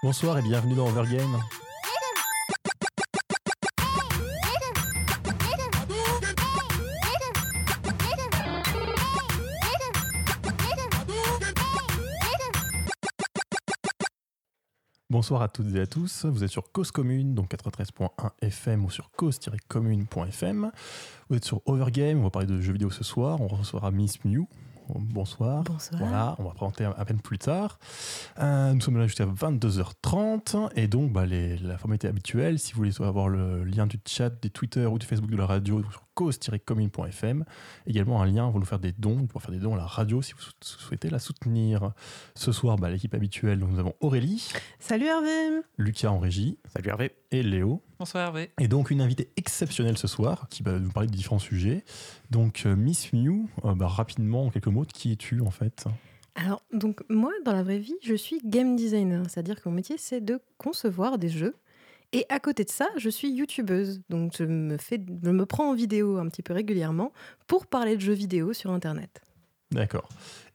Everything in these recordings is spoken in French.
Bonsoir et bienvenue dans Overgame. Bonsoir à toutes et à tous, vous êtes sur Cause Commune, donc 93.1 FM ou sur cause-commune.fm. Vous êtes sur Overgame, on va parler de jeux vidéo ce soir, on recevra Miss Mew. Bonsoir. Bonsoir. Voilà, on va présenter à peine plus tard. Euh, nous sommes là jusqu'à 22h30 et donc bah, les- la formalité habituelle, si vous voulez avoir le lien du chat, des Twitter ou du Facebook de la radio sur cause-commune.fm, également un lien pour nous faire des dons, pour faire des dons à la radio si vous sou- souhaitez la soutenir. Ce soir, bah, l'équipe habituelle, donc nous avons Aurélie, Salut Hervé Lucas en régie Salut Hervé. et Léo. Bonsoir Hervé. Et donc une invitée exceptionnelle ce soir qui va nous parler de différents sujets. Donc euh, Miss Mew, euh, bah, rapidement en quelques mots, qui es-tu en fait? Alors, donc moi, dans la vraie vie, je suis game designer, c'est-à-dire que mon métier, c'est de concevoir des jeux. Et à côté de ça, je suis youtubeuse, donc je me, fais, je me prends en vidéo un petit peu régulièrement pour parler de jeux vidéo sur Internet. D'accord.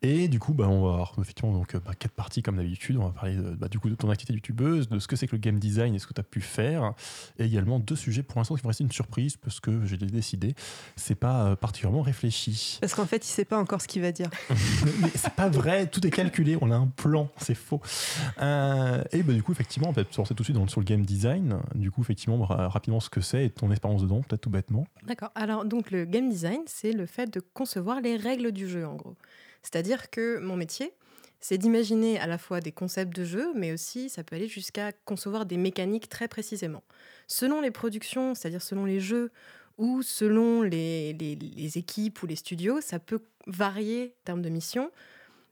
Et du coup, bah, on va avoir effectivement donc, bah, quatre parties comme d'habitude. On va parler de, bah, du coup, de ton activité youtubeuse, de ce que c'est que le game design et ce que tu as pu faire. Et également deux sujets pour l'instant qui vont rester une surprise parce que j'ai décidé. C'est pas euh, particulièrement réfléchi. Parce qu'en fait, il sait pas encore ce qu'il va dire. Mais c'est pas vrai, tout est calculé, on a un plan, c'est faux. Euh, et bah, du coup, effectivement, on va se lancer tout de suite dans- sur le game design. Du coup, effectivement, ra- rapidement ce que c'est et ton expérience dedans, peut-être tout bêtement. D'accord. Alors, donc, le game design, c'est le fait de concevoir les règles du jeu, en gros. C'est-à-dire que mon métier, c'est d'imaginer à la fois des concepts de jeu, mais aussi ça peut aller jusqu'à concevoir des mécaniques très précisément. Selon les productions, c'est-à-dire selon les jeux ou selon les, les- équipes ou les studios, ça peut varier en termes de mission.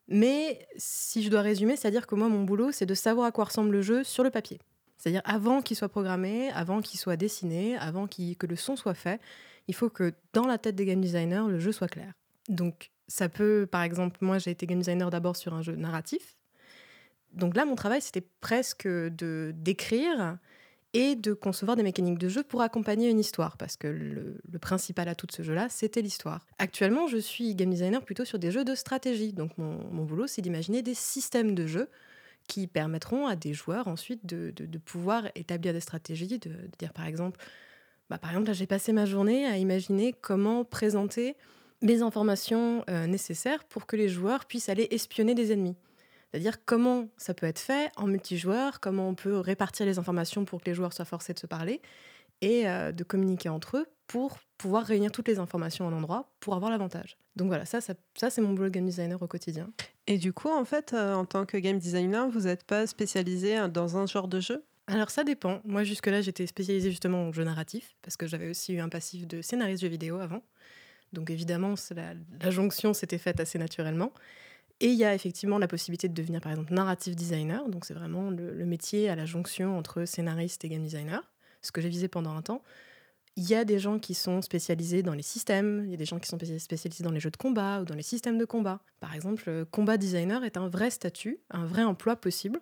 Mais si je dois résumer, c'est-à-dire que moi, mon boulot, c'est de savoir à quoi ressemble le jeu sur le papier. C'est-à-dire avant qu'il soit programmé, avant qu'il soit dessiné, avant que le son soit fait, il faut que dans la tête des game designers, le jeu soit clair. Donc ça peut, par exemple, moi j'ai été game designer d'abord sur un jeu narratif. Donc là, mon travail, c'était presque de d'écrire et de concevoir des mécaniques de jeu pour accompagner une histoire, parce que le, principal atout de ce jeu-là, c'était l'histoire. Actuellement, je suis game designer plutôt sur des jeux de stratégie. Donc mon, boulot, c'est d'imaginer des systèmes de jeu qui permettront à des joueurs ensuite de, pouvoir établir des stratégies, de, de dire par exemple, bah, par exemple, là j'ai passé ma journée à imaginer comment présenter les informations euh, nécessaires pour que les joueurs puissent aller espionner des ennemis. C'est-à-dire comment ça peut être fait en multijoueur, comment on peut répartir les informations pour que les joueurs soient forcés de se parler et euh, de communiquer entre eux pour pouvoir réunir toutes les informations en endroit pour avoir l'avantage. Donc voilà, ça, ça, ça, c'est mon boulot de game designer au quotidien. Et du coup, en fait, euh, en tant que game designer, vous n'êtes pas spécialisé dans un genre de jeu? Alors ça dépend. Moi jusque-là j'étais spécialisée justement en jeu narratif parce que j'avais aussi eu un passif de scénariste jeu vidéo avant. Donc évidemment la, jonction s'était faite assez naturellement. Et il y a effectivement la possibilité de devenir par exemple narrative designer. Donc c'est vraiment le, le métier à la jonction entre scénariste et game designer. Ce que j'ai visé pendant un temps. Il y a des gens qui sont spécialisés dans les systèmes, il y a des gens qui sont spécialisés- spécialisés dans les jeux de combat ou dans les systèmes de combat. Par exemple, euh, combat designer est un vrai statut, un vrai emploi possible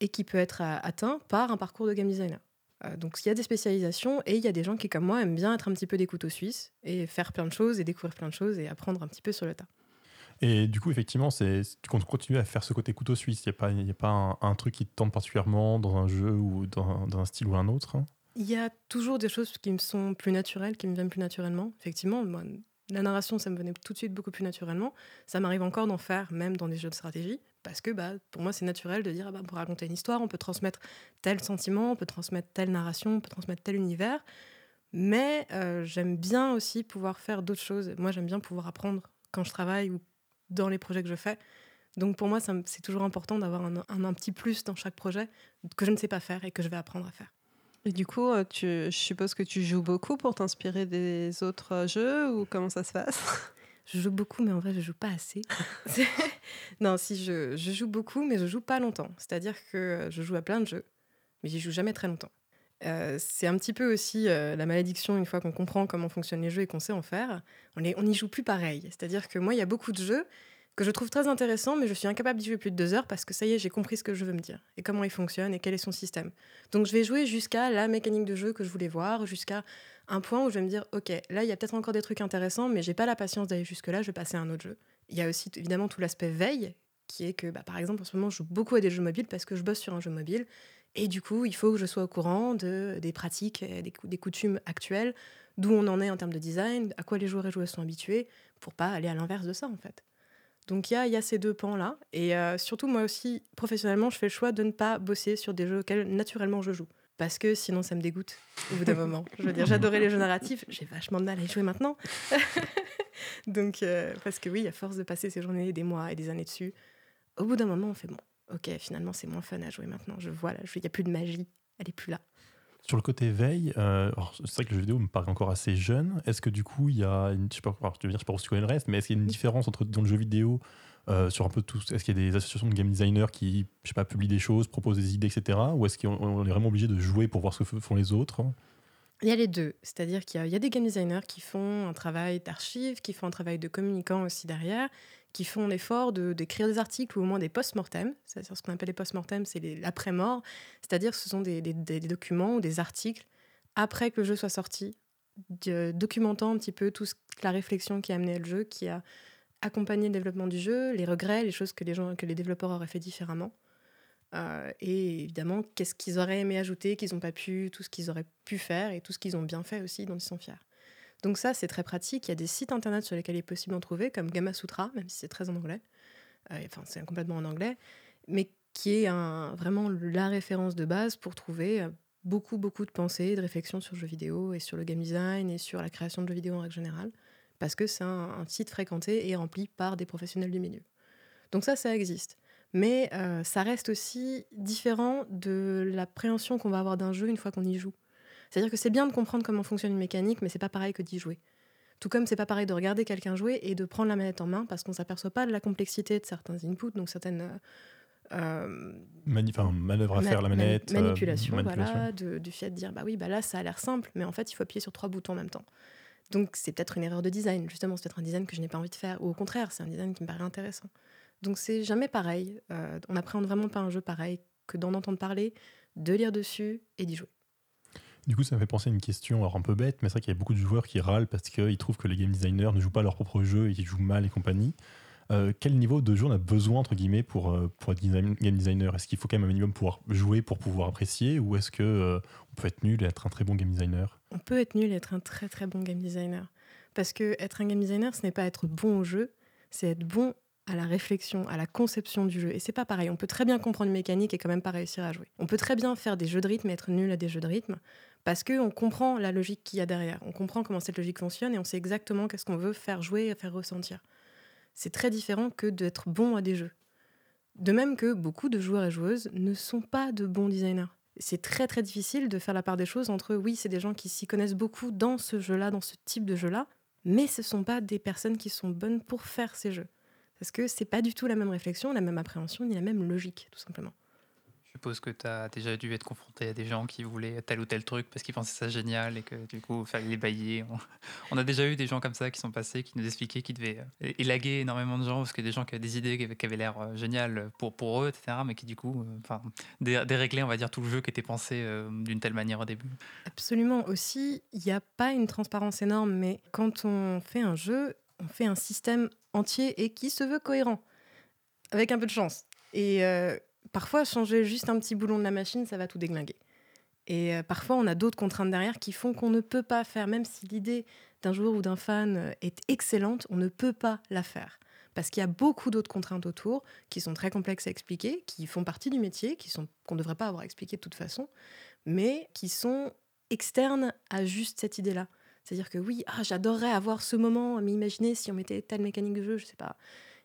et qui peut être euh, atteint par un parcours de game designer. Euh, donc il y a des spécialisations et il y a des gens qui, comme moi, aiment bien être un petit peu des couteaux suisses et faire plein de choses et découvrir plein de choses et apprendre un petit peu sur le tas. Et du coup, effectivement, c'est tu continues à faire ce côté couteau suisse. Il n'y a pas, y a pas un, un truc qui te tente particulièrement dans un jeu ou dans, un- dans un style ou un autre? Il y a toujours des choses qui me sont plus naturelles, qui me viennent plus naturellement. Effectivement, moi, la narration, ça me venait tout de suite beaucoup plus naturellement. Ça m'arrive encore d'en faire, même dans des jeux de stratégie, parce que bah, pour moi, c'est naturel de dire, ah bah, pour raconter une histoire, on peut transmettre tel sentiment, on peut transmettre telle narration, on peut transmettre tel univers. Mais euh, j'aime bien aussi pouvoir faire d'autres choses. Moi, j'aime bien pouvoir apprendre quand je travaille ou dans les projets que je fais. Donc pour moi, c'est toujours important d'avoir un, un- un petit plus dans chaque projet que je ne sais pas faire et que je vais apprendre à faire. Et du coup, euh, tu, je suppose que tu joues beaucoup pour t'inspirer des autres jeux ou comment ça se passe? Je joue beaucoup, mais en vrai, je joue pas assez. Non, si je, je joue beaucoup, mais je joue pas longtemps. C'est-à-dire que je joue à plein de jeux, mais j'y joue jamais très longtemps. Euh, c'est un petit peu aussi euh, la malédiction une fois qu'on comprend comment fonctionnent les jeux et qu'on sait en faire. On n'y on y joue plus pareil. C'est-à-dire que moi, il y a beaucoup de jeux que je trouve très intéressants, mais je suis incapable d'y jouer plus de deux heures parce que ça y est, j'ai compris ce que je veux me dire et comment il fonctionne et quel est son système. Donc je vais jouer jusqu'à la mécanique de jeu que je voulais voir, jusqu'à un point où je vais me dire, ok, là, il y a peut-être encore des trucs intéressants, mais j'ai pas la patience d'aller jusque-là, je vais passer à un autre jeu. Il y a aussi évidemment tout l'aspect veille qui est que, bah, par exemple, en ce moment, je joue beaucoup à des jeux mobiles parce que je bosse sur un jeu mobile. Et du coup, il faut que je sois au courant de, des pratiques, des, des coutumes actuelles, d'où on en est en termes de design, à quoi les joueurs et joueuses sont habitués, pour pas aller à l'inverse de ça, en fait. Donc il y a, y a, ces deux pans-là. Et euh, surtout, moi aussi, professionnellement, je fais le choix de ne pas bosser sur des jeux auxquels naturellement je joue. Parce que sinon, ça me dégoûte au bout d'un moment. Je veux dire, j'adorais les jeux narratifs, j'ai vachement de mal à y jouer maintenant. Donc, euh, parce que oui, à force de passer ces journées, des mois et des années dessus, au bout d'un moment, on fait bon, ok, finalement, c'est moins fun à jouer maintenant. Je vois, là, il n'y a plus de magie, elle est plus là. Sur le côté veille, euh, c'est vrai que le jeu vidéo me paraît encore assez jeune. Est-ce que du coup, il y a une. Je sais pas, alors, je veux dire, je sais pas si tu connais le reste, mais est-ce qu'il y a une différence entre dans le jeu vidéo euh, sur un peu tout Est-ce qu'il y a des associations de game designers qui, je sais pas, publient des choses, proposent des idées, etc. Ou est-ce qu'on est vraiment obligé de jouer pour voir ce que font les autres? Il y a les deux, c'est-à-dire qu'il y, a des game designers qui font un travail d'archives, qui font un travail de communicant aussi derrière, qui font l'effort d'écrire des articles ou au moins des post-mortem. C'est-à-dire ce qu'on appelle les post-mortem, c'est l'après-mort. C'est-à-dire ce sont des, des, documents ou des articles après que le jeu soit sorti, documentant un petit peu toute la réflexion qui a amené le jeu, qui a accompagné le développement du jeu, les regrets, les choses que les, gens, que les développeurs auraient fait différemment. Euh, et évidemment, qu'est-ce qu'ils auraient aimé ajouter, qu'ils n'ont pas pu, tout ce qu'ils auraient pu faire et tout ce qu'ils ont bien fait aussi, dont ils sont fiers. Donc ça, c'est très pratique. Il y a des sites internet sur lesquels il est possible d'en trouver, comme Gamasutra, même si c'est très en anglais. Euh, enfin, c'est complètement en anglais, mais qui est vraiment la référence de base pour trouver euh, beaucoup, beaucoup de pensées, de réflexions sur le jeu vidéo et sur le game design et sur la création de jeux vidéo en règle générale, parce que c'est un, site fréquenté et rempli par des professionnels du milieu. Donc ça, ça existe. Mais euh, ça reste aussi différent de l'appréhension qu'on va avoir d'un jeu une fois qu'on y joue. C'est-à-dire que c'est bien de comprendre comment fonctionne une mécanique, mais c'est pas pareil que d'y jouer. Tout comme c'est pas pareil de regarder quelqu'un jouer et de prendre la manette en main parce qu'on s'aperçoit pas de la complexité de certains inputs, donc certaines euh, euh manœuvres à faire la manette, euh, manipulation, voilà, du fait de dire bah oui bah là ça a l'air simple, mais en fait il faut appuyer sur trois boutons en même temps. Donc c'est peut-être une erreur de design, justement c'est peut-être un design que je n'ai pas envie de faire, ou au contraire c'est un design qui me paraît intéressant. Donc c'est jamais pareil. Euh, on n'appréhende vraiment pas un jeu pareil que d'en entendre parler, de lire dessus et d'y jouer. Du coup, ça me fait penser à une question un peu bête, mais c'est vrai qu'il y a beaucoup de joueurs qui râlent parce qu'ils trouvent que les game designers ne jouent pas leur propre jeu et qu'ils jouent mal et compagnie. Euh, quel niveau de jeu on a besoin, entre guillemets, pour, euh, pour être game designer? Est-ce qu'il faut quand même un minimum pouvoir jouer pour pouvoir apprécier? Ou est-ce qu'on euh, on peut être nul et être un très bon game designer? On peut être nul et être un très très bon game designer. Parce que être un game designer, ce n'est pas être bon au jeu, c'est être bon à la réflexion, à la conception du jeu. Et c'est pas pareil. On peut très bien comprendre une mécanique et quand même pas réussir à jouer. On peut très bien faire des jeux de rythme et être nul à des jeux de rythme parce qu'on comprend la logique qu'il y a derrière. On comprend comment cette logique fonctionne et on sait exactement qu'est-ce qu'on veut faire jouer et faire ressentir. C'est très différent que d'être bon à des jeux. De même que beaucoup de joueurs et joueuses ne sont pas de bons designers. C'est très très difficile de faire la part des choses entre oui, c'est des gens qui s'y connaissent beaucoup dans ce jeu-là, dans ce type de jeu-là, mais ce ne sont pas des personnes qui sont bonnes pour faire ces jeux. Parce que c'est pas du tout la même réflexion, la même appréhension, ni la même logique, tout simplement. Je suppose que tu as déjà dû être confronté à des gens qui voulaient tel ou tel truc parce qu'ils pensaient ça génial et que du coup, fallait les bailler. On a déjà eu des gens comme ça qui sont passés, qui nous expliquaient qu'ils devaient euh, élaguer énormément de gens parce que des gens qui avaient des idées qui avaient l'air euh, géniales pour, pour eux, etc., mais qui du coup, euh, enfin, déréglaient, on va dire, tout le jeu qui était pensé d'une telle manière au début. Absolument. Aussi, il n'y a pas une transparence énorme, mais quand on fait un jeu, on fait un système entier et qui se veut cohérent, avec un peu de chance. Et parfois, changer juste un petit boulon de la machine, ça va tout déglinguer. Et euh, parfois, on a d'autres contraintes derrière qui font qu'on ne peut pas faire, même si l'idée d'un joueur ou d'un fan euh, est excellente, on ne peut pas la faire. Parce qu'il y a beaucoup d'autres contraintes autour qui sont très complexes à expliquer, qui font partie du métier, qui sont qu'on ne devrait pas avoir expliqué de toute façon, mais qui sont externes à juste cette idée-là. C'est-à-dire que oui, ah, j'adorerais avoir ce moment, mais imaginez si on mettait telle mécanique de jeu, je sais pas.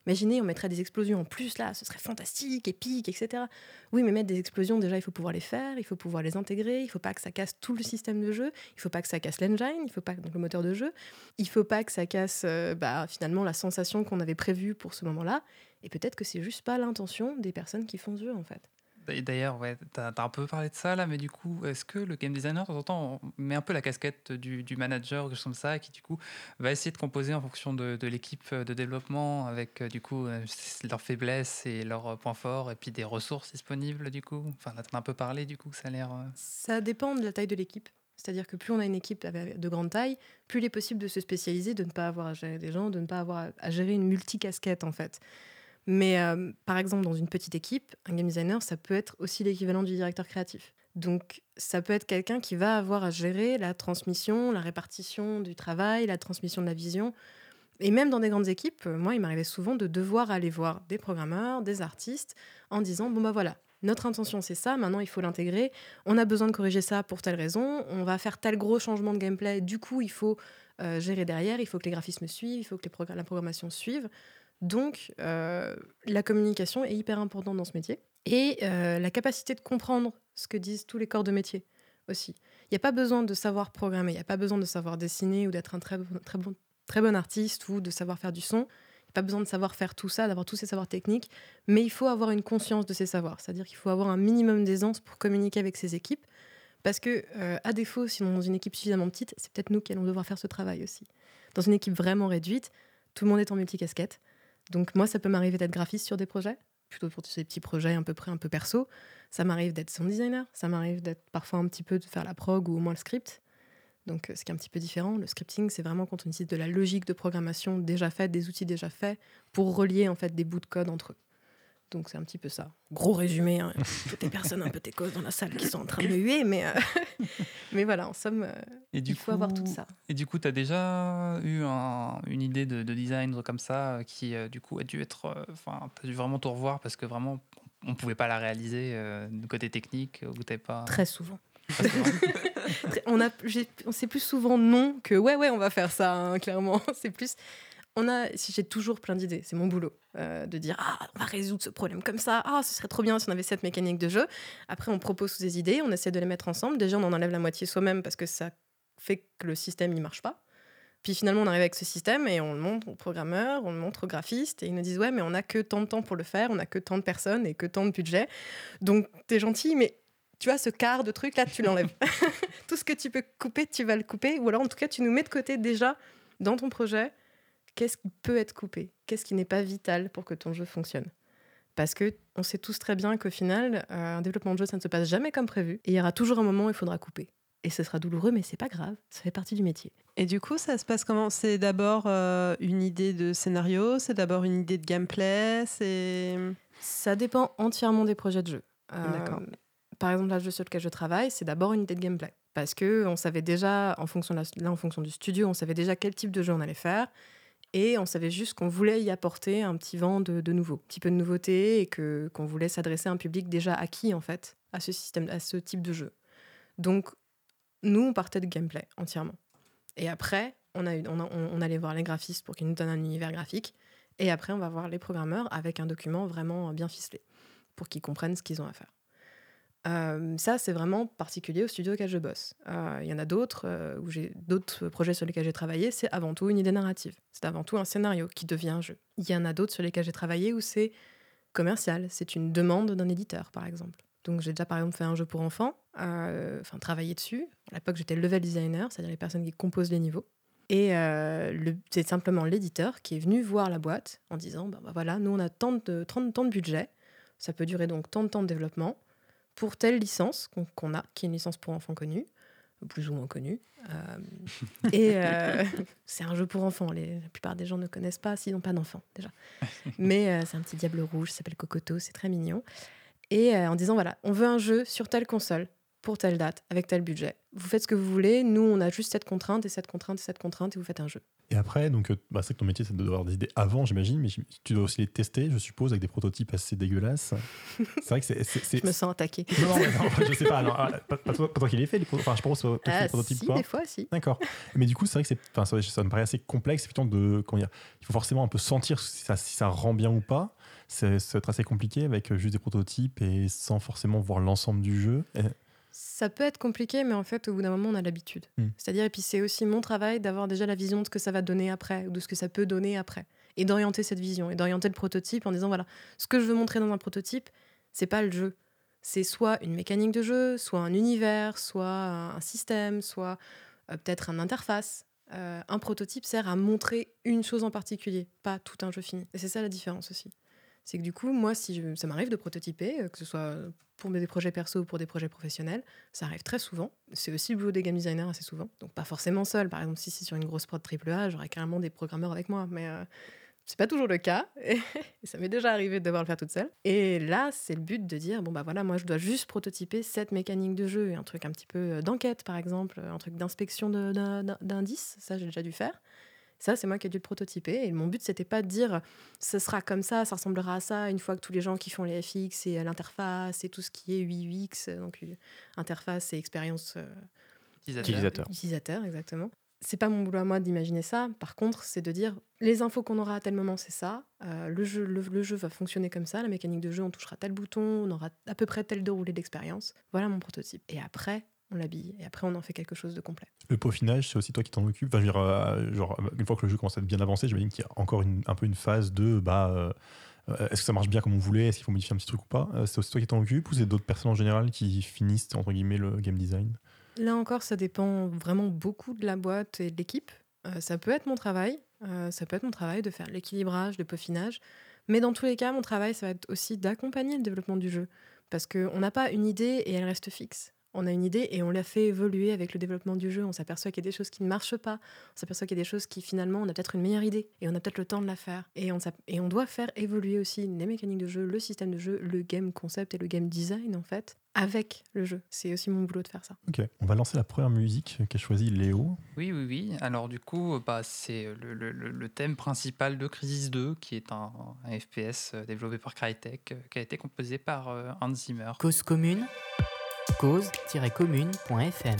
Imaginez, on mettrait des explosions en plus, là, ce serait fantastique, épique, etc. Oui, mais mettre des explosions, déjà, il faut pouvoir les faire, il faut pouvoir les intégrer, il faut pas que ça casse tout le système de jeu, il faut pas que ça casse l'engine, il faut pas donc le moteur de jeu, il faut pas que ça casse euh, bah, finalement la sensation qu'on avait prévue pour ce moment-là. Et peut-être que c'est juste pas l'intention des personnes qui font ce jeu, en fait. D'ailleurs, ouais, tu as, un peu parlé de ça là, mais du coup, est-ce que le game designer, de temps en temps, met un peu la casquette du, manager, quelque chose comme ça, qui du coup va essayer de composer en fonction de, l'équipe de développement, avec euh, du coup euh, leurs faiblesses et leurs euh, points forts, et puis des ressources disponibles du coup? Enfin, on a un peu parlé du coup, ça a l'air. Ça dépend de la taille de l'équipe. C'est-à-dire que plus on a une équipe de grande taille, plus il est possible de se spécialiser, de ne pas avoir à gérer des gens, de ne pas avoir à gérer une multicasquette en fait. Mais euh, par exemple, dans une petite équipe, un game designer, ça peut être aussi l'équivalent du directeur créatif. Donc, ça peut être quelqu'un qui va avoir à gérer la transmission, la répartition du travail, la transmission de la vision. Et même dans des grandes équipes, euh, moi, il m'arrivait souvent de devoir aller voir des programmeurs, des artistes, en disant, bon, bah voilà, notre intention, c'est ça, maintenant, il faut l'intégrer. On a besoin de corriger ça pour telle raison. On va faire tel gros changement de gameplay. Du coup, il faut euh, gérer derrière, il faut que les graphismes suivent, il faut que la programmation suive. Donc, euh, la communication est hyper importante dans ce métier. Et euh, la capacité de comprendre ce que disent tous les corps de métier aussi. Il n'y a pas besoin de savoir programmer, il n'y a pas besoin de savoir dessiner ou d'être un très bon, très, bon, très bon artiste ou de savoir faire du son. Il n'y a pas besoin de savoir faire tout ça, d'avoir tous ces savoirs techniques, mais il faut avoir une conscience de ces savoirs. C'est-à-dire qu'il faut avoir un minimum d'aisance pour communiquer avec ses équipes. Parce que, euh, à défaut, si on est dans une équipe suffisamment petite, c'est peut-être nous qui allons devoir faire ce travail aussi. Dans une équipe vraiment réduite, tout le monde est en multicasquette. Donc, moi, ça peut m'arriver d'être graphiste sur des projets, plutôt pour ces petits projets à peu près un peu perso. Ça m'arrive d'être son designer, ça m'arrive d'être parfois un petit peu de faire la prog ou au moins le script. Donc, euh, ce qui est un petit peu différent, le scripting, c'est vraiment quand on utilise de la logique de programmation déjà faite, des outils déjà faits, pour relier en fait des bouts de code entre eux. Donc c'est un petit peu ça. Gros résumé, hein. toutes les personnes un peu causes dans la salle qui sont en train de me huer, mais, euh, mais voilà, en somme, euh, et du il faut avoir tout ça. Et du coup, tu as déjà eu une idée de, design comme ça qui, du coup, a dû être. Enfin, tu as dû vraiment tout revoir parce que vraiment, on ne pouvait pas la réaliser du côté technique ou pas. Très souvent. on a, on sait plus souvent non que ouais ouais on va faire ça hein, clairement. C'est plus on a, j'ai toujours plein d'idées, c'est mon boulot, euh, de dire ah on va résoudre ce problème comme ça, ah ce serait trop bien si on avait cette mécanique de jeu. Après on propose des idées, on essaie de les mettre ensemble. Déjà on en enlève la moitié soi-même parce que ça fait que le système il marche pas. Puis finalement on arrive avec ce système et on le montre aux programmeurs, on le montre aux graphistes et ils nous disent ouais mais on a que tant de temps pour le faire, on a que tant de personnes et que tant de budget. Donc t'es gentil mais tu vois, ce quart de truc là, tu l'enlèves. Tout ce que tu peux couper, tu vas le couper. Ou alors, en tout cas, tu nous mets de côté déjà dans ton projet qu'est-ce qui peut être coupé? Qu'est-ce qui n'est pas vital pour que ton jeu fonctionne? Parce que on sait tous très bien qu'au final, euh, un développement de jeu, ça ne se passe jamais comme prévu. Et il y aura toujours un moment où il faudra couper. Et ce sera douloureux, mais c'est pas grave, ça fait partie du métier. Et du coup, ça se passe comment? C'est d'abord euh, une idée de scénario, c'est d'abord une idée de gameplay, c'est. Ça dépend entièrement des projets de jeu. Euh, D'accord. Par exemple, le jeu sur lequel je travaille, c'est d'abord une idée de gameplay. Parce que on savait déjà, en fonction là, en fonction du studio, on savait déjà quel type de jeu on allait faire et on savait juste qu'on voulait y apporter un petit vent de, nouveau, un petit peu de nouveauté et que qu'on voulait s'adresser à un public déjà acquis en fait à ce système, à ce type de jeu. Donc nous, on partait de gameplay entièrement. Et après, on, a, on, on allait voir les graphistes pour qu'ils nous donnent un univers graphique. Et après, on va voir les programmeurs avec un document vraiment bien ficelé pour qu'ils comprennent ce qu'ils ont à faire. Euh, ça, c'est vraiment particulier au studio auquel je bosse. Euh, il y en a d'autres, euh, où j'ai d'autres projets sur lesquels j'ai travaillé, c'est avant tout une idée narrative. C'est avant tout un scénario qui devient un jeu. Il y en a d'autres sur lesquels j'ai travaillé où c'est commercial. C'est une demande d'un éditeur, par exemple. Donc j'ai déjà par exemple fait un jeu pour enfants, enfin travaillé dessus. À l'époque j'étais level designer, c'est-à-dire les personnes qui composent les niveaux. Et c'est simplement l'éditeur qui est venu voir la boîte en disant bah, bah voilà, nous on a tant de, 30 temps de budget, ça peut durer donc tant de temps de développement pour telle licence qu'on a, qui est une licence pour enfants connue, plus ou moins connue. Euh, et euh, c'est un jeu pour enfants. Les, la plupart des gens ne connaissent pas s'ils n'ont pas d'enfants déjà. Mais euh, c'est un petit diable rouge, s'appelle Cocoto, c'est très mignon. Et en disant voilà, on veut un jeu sur telle console pour telle date, avec tel budget. Vous faites ce que vous voulez, nous on a juste cette contrainte et cette contrainte et cette contrainte et vous faites un jeu. Et après, donc, euh, bah, c'est que ton métier c'est d'avoir des idées avant, j'imagine, mais tu dois aussi les tester, je suppose, avec des prototypes assez dégueulasses. C'est vrai que c'est. Je me sens attaqué. Non, non, non je sais pas, ah, pas, pas, toi, qui les fait, les enfin, je pense que ah, les prototypes. Si, des fois, si. D'accord. Mais du coup, c'est vrai que c'est, enfin, ça, ça, me paraît assez complexe, de, comment dire, il faut forcément un peu sentir si ça, si ça rend bien ou pas. C'est, être assez compliqué avec juste des prototypes et sans forcément voir l'ensemble du jeu. Ça peut être compliqué, mais en fait, au bout d'un moment, on a l'habitude. Hmm. C'est-à-dire, et puis c'est aussi mon travail d'avoir déjà la vision de ce que ça va donner après, ou de ce que ça peut donner après, et d'orienter cette vision, et d'orienter le prototype en disant voilà, ce que je veux montrer dans un prototype, c'est pas le jeu. C'est soit une mécanique de jeu, soit un univers, soit un système, soit euh, peut-être une interface. Euh, un prototype sert à montrer une chose en particulier, pas tout un jeu fini. Et c'est ça la différence aussi. C'est que du coup, moi, si ça m'arrive de prototyper, euh, que ce soit pour des projets perso ou pour des projets professionnels, ça arrive très souvent. C'est aussi le boulot des game designers assez souvent. Donc pas forcément seul. Par exemple, si c'est sur une grosse prod AAA, j'aurais carrément des programmeurs avec moi. Mais euh, C'est pas toujours le cas, et ça m'est déjà arrivé de devoir le faire toute seule. Et là, c'est le but de dire bon, bah voilà, moi je dois juste prototyper cette mécanique de jeu, un truc un petit peu euh, d'enquête par exemple, un truc d'inspection d'indices, ça j'ai déjà dû faire. Ça, c'est moi qui ai dû le prototyper. Et mon but, c'était pas de dire ce sera comme ça, ça ressemblera à ça, une fois que tous les gens qui font les FX et euh, l'interface et tout ce qui est UX, euh, donc euh, interface et expérience euh, Utilisateur. Utilisateur. utilisateur, exactement. C'est pas mon boulot à moi d'imaginer ça. Par contre, c'est de dire les infos qu'on aura à tel moment, c'est ça. Euh, le, jeu, le, le jeu va fonctionner comme ça. La mécanique de jeu, on touchera tel bouton, on aura à peu près tel déroulé d'expérience. Voilà mon prototype. Et après, on l'habille. Et après, on en fait quelque chose de complet. Le peaufinage, c'est aussi toi qui t'en occupes? Enfin, je veux dire, euh, genre, une fois que le jeu commence à être bien avancé, j'imagine qu'il y a encore une- un peu une phase de bah, euh, euh, est-ce que ça marche bien comme on voulait? Est-ce qu'il faut modifier un petit truc ou pas? Euh, C'est aussi toi qui t'en occupes ou c'est d'autres personnes en général qui finissent entre guillemets le game design? Là encore, ça dépend vraiment beaucoup de la boîte et de l'équipe. Euh, ça peut être mon travail, euh, ça peut être mon travail de faire l'équilibrage, le peaufinage. Mais dans tous les cas, mon travail, ça va être aussi d'accompagner le développement du jeu. Parce qu'on n'a pas une idée et elle reste fixe. On a une idée et on la fait évoluer avec le développement du jeu. On s'aperçoit qu'il y a des choses qui ne marchent pas. On s'aperçoit qu'il y a des choses qui, finalement, on a peut-être une meilleure idée et on a peut-être le temps de la faire. Et on, s'app- et on doit faire évoluer aussi les mécaniques de jeu, le système de jeu, le game concept et le game design, en fait, avec le jeu. C'est aussi mon boulot de faire ça. Ok, on va lancer la première musique qu'a choisi Léo. Oui, oui, oui. Alors du coup, bah, c'est le, le- le- le thème principal de Crisis 2, qui est un, un FPS euh, développé par Crytek, euh, qui a été composé par euh, Hans Zimmer. Cause commune, cause-commune.fm.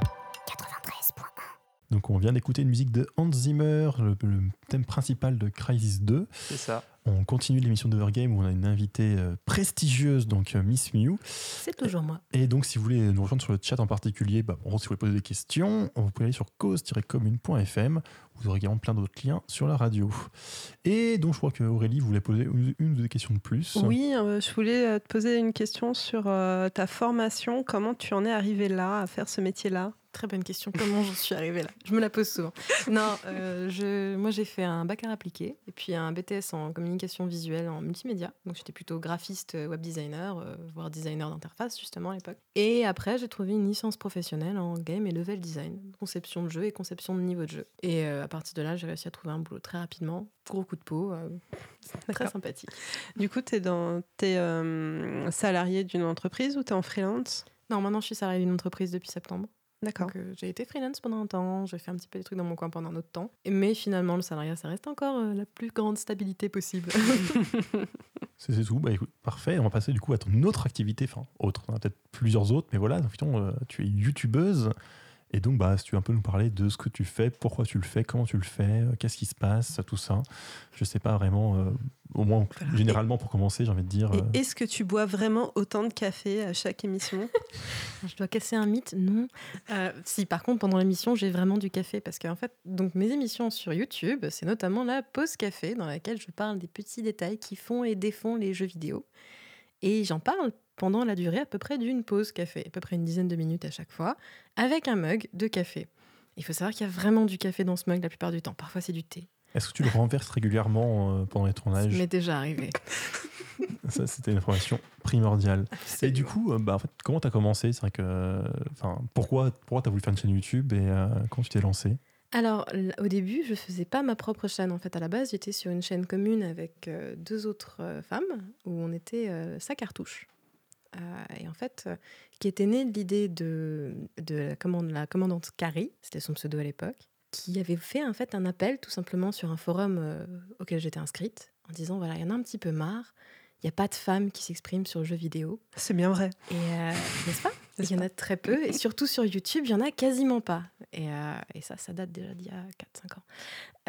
On vient d'écouter une musique de Hans Zimmer, le, le thème principal de Crisis 2. C'est ça. On continue l'émission d'Overgame où on a une invitée euh, prestigieuse, donc euh, Miss Mew. C'est toujours moi. Et donc, si vous voulez nous rejoindre sur le chat en particulier, bah, si vous voulez poser des questions, vous pouvez aller sur cause-commune.fm. Vous aurez également plein d'autres liens sur la radio. Et donc, je crois que Aurélie voulait poser une, ou deux questions de plus. Oui, euh, je voulais te poser une question sur euh, ta formation. Comment tu en es arrivé là, à faire ce métier-là? Très bonne question. Comment j'en suis arrivée là? Je me la pose souvent. Non, euh, je, moi j'ai fait un bac à appliqué et puis un BTS en communication visuelle en multimédia. Donc j'étais plutôt graphiste, euh, web designer, euh, voire designer d'interface justement à l'époque. Et après j'ai trouvé une licence professionnelle en game et level design, conception de jeu et conception de niveau de jeu. Et euh, à partir de là j'ai réussi à trouver un boulot très rapidement. Gros coup de peau, très sympathique. Du coup, tu es, dans, euh, salarié d'une entreprise ou tu es en freelance? Non, maintenant je suis salariée d'une entreprise depuis septembre. D'accord. Donc, euh, j'ai été freelance pendant un temps, j'ai fait un petit peu des trucs dans mon coin pendant un autre temps. Mais finalement, le salariat, ça reste encore euh, la plus grande stabilité possible. C'est tout. Bah, écoute, parfait. On va passer du coup à ton autre activité. Enfin, autre. On a peut-être plusieurs autres, mais voilà. Donc, euh, tu es youtubeuse. Et donc, bah, si tu veux un peu nous parler de ce que tu fais, pourquoi tu le fais, comment tu le fais, euh, qu'est-ce qui se passe, tout ça. Je sais pas vraiment. euh, au moins, Voilà. généralement, pour commencer, j'ai envie de dire. euh, est-ce que tu bois vraiment autant de café à chaque émission? Je dois casser un mythe Non. Euh, si, par contre, pendant l'émission, j'ai vraiment du café. Parce qu'en fait, donc, mes émissions sur YouTube, c'est notamment la pause café, dans laquelle je parle des petits détails qui font et défont les jeux vidéo. Et j'en parle pendant la durée à peu près d'une pause café, à peu près une dizaine de minutes à chaque fois, avec un mug de café. Il faut savoir qu'il y a vraiment du café dans ce mug la plupart du temps. Parfois, c'est du thé. Est-ce que tu le renverses régulièrement euh, pendant les Ça tournages? M'est déjà arrivé. Ça, c'était une information primordiale. Et du coup, euh, bah, en fait, comment tu as commencé? C'est vrai que. euh, Enfin, pourquoi pourquoi tu as voulu faire une chaîne YouTube et euh, comment tu t'es lancé? Alors, au début, je faisais pas ma propre chaîne. En fait, à la base, j'étais sur une chaîne commune avec euh, deux autres euh, femmes où on était euh, sa cartouche. Euh, et en fait, euh, qui était née de l'idée de, de la, commande, la commandante Carrie, c'était son pseudo à l'époque, qui avait fait en fait un appel tout simplement sur un forum euh, auquel j'étais inscrite en disant voilà, il y en a un petit peu marre, il n'y a pas de femmes qui s'expriment sur le jeu vidéo. C'est bien vrai. Et euh, n'est-ce pas? Il y en a très peu, et surtout sur YouTube, il y en a quasiment pas. Et, euh, ça, ça date déjà d'il y a 4-5 ans.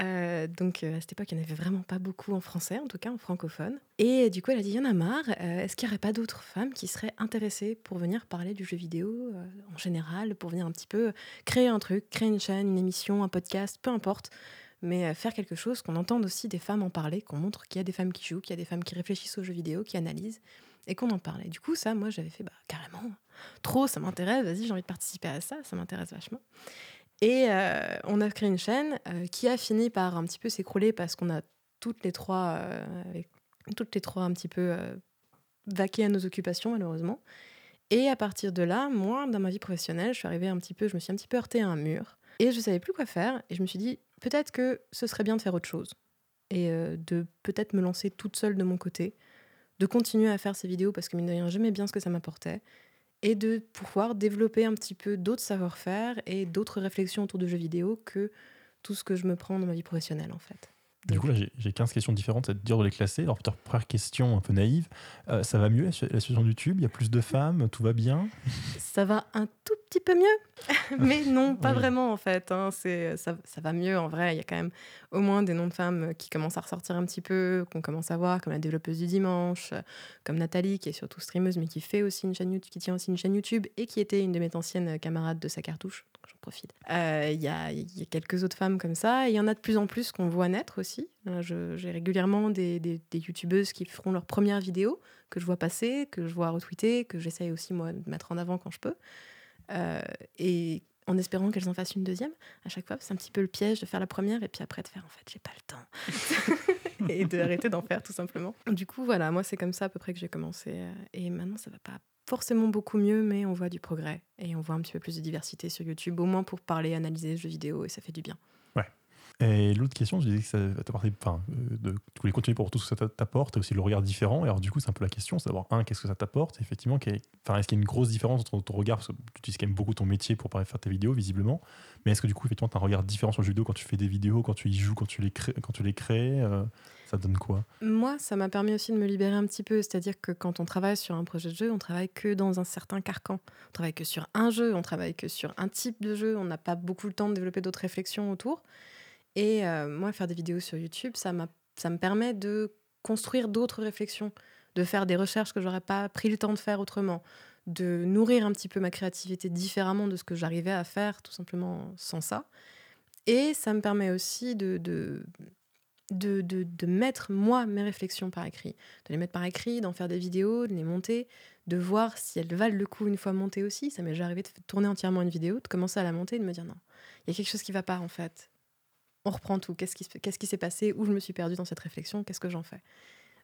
Euh, donc euh, à cette époque, il n'y en avait vraiment pas beaucoup en français, en tout cas en francophone. Et du coup, elle a dit, il y en a marre, est-ce qu'il n'y aurait pas d'autres femmes qui seraient intéressées pour venir parler du jeu vidéo en général, pour venir un petit peu créer un truc, créer une chaîne, une émission, un podcast, peu importe, mais faire quelque chose, qu'on entende aussi des femmes en parler, qu'on montre qu'il y a des femmes qui jouent, qu'il y a des femmes qui réfléchissent aux jeux vidéo, qui analysent, et qu'on en parle. Et du coup, ça, moi, j'avais fait, bah, carrément, trop, ça m'intéresse, vas-y, j'ai envie de participer à ça, ça m'intéresse vachement. Et euh, on a créé une chaîne euh, qui a fini par un petit peu s'écrouler parce qu'on a toutes les trois, euh, avec- toutes les trois un petit peu vaqué à nos occupations, malheureusement. Et à partir de là, moi, dans ma vie professionnelle, je suis arrivée un petit peu, je me suis un petit peu heurtée à un mur. Et je savais plus quoi faire. Et je me suis dit, peut-être que ce serait bien de faire autre chose. Et de peut-être me lancer toute seule de mon côté. De continuer à faire ces vidéos parce que, mine de rien, j'aimais bien ce que ça m'apportait. Et de pouvoir développer un petit peu d'autres savoir-faire et d'autres réflexions autour de jeux vidéo que tout ce que je me prends dans ma vie professionnelle, en fait. Du coup, là, j'ai j'ai 15 questions différentes, c'est dur de les classer. Alors, peut-être première question un peu naïve. Euh, ça va mieux la la situation de YouTube Il y a plus de femmes? Tout va bien? Ça va un tout petit peu mieux, mais non, pas Oui. vraiment en fait. hein. Ça, ça va mieux en vrai. Il y a quand même au moins des noms de femmes qui commencent à ressortir un petit peu, qu'on commence à voir, comme la développeuse du dimanche, euh, comme Nathalie, qui est surtout streameuse, mais qui fait aussi une chaîne YouTube, qui tient aussi une chaîne YouTube et qui était une de mes anciennes camarades de sa cartouche. J'en profite. Euh, Il y, a, y a quelques autres femmes comme ça. Il y en a de plus en plus qu'on voit naître aussi. Euh, je- J'ai régulièrement des, des, youtubeuses qui feront leur première vidéo que je vois passer, que je vois retweeter, que j'essaye aussi moi de mettre en avant quand je peux. Euh, et en espérant qu'elles en fassent une deuxième, à chaque fois, c'est un petit peu le piège de faire la première et puis après de faire en fait, j'ai pas le temps. et d'arrêter d'en faire tout simplement. Du coup, voilà, moi c'est comme ça à peu près que j'ai commencé. euh, Et maintenant, ça va pas forcément beaucoup mieux, mais on voit du progrès et on voit un petit peu plus de diversité sur YouTube, au moins pour parler, analyser jeux vidéo et ça fait du bien. Et l'autre question, je disais que ça va t'apporter, enfin, euh, tu voulais continuer pour tout ce que ça t'apporte et aussi le regard différent. Et alors, du coup, c'est un peu la question, c'est d'avoir un, qu'est-ce que ça t'apporte? Effectivement, est-ce qu'il y a une grosse différence entre ton regard, parce que tu utilises quand même beaucoup ton métier pour faire tes vidéos, visiblement. Mais est-ce que du coup, effectivement, tu as un regard différent sur le jeu vidéo quand tu fais des vidéos, quand tu y joues, quand tu les crées, quand tu les crées euh, Ça donne quoi? Moi, ça m'a permis aussi de me libérer un petit peu. C'est-à-dire que quand on travaille sur un projet de jeu, on travaille que dans un certain carcan. On travaille que sur un jeu, on travaille que sur un type de jeu. On n'a pas beaucoup le temps de développer d'autres réflexions autour. Et euh, moi, faire des vidéos sur YouTube, ça, ça me permet de construire d'autres réflexions, de faire des recherches que j'aurais pas pris le temps de faire autrement, de nourrir un petit peu ma créativité différemment de ce que j'arrivais à faire tout simplement sans ça. Et ça me permet aussi de, de, de, de- de mettre moi mes réflexions par écrit, de les mettre par écrit, d'en faire des vidéos, de les monter, de voir si elles valent le coup une fois montées aussi. Ça m'est déjà arrivé de tourner entièrement une vidéo, de commencer à la monter et de me dire non, il y a quelque chose qui va pas en fait. On reprend tout. Qu'est-ce qui, s'est passé? Où je me suis perdue dans cette réflexion? Qu'est-ce que j'en fais?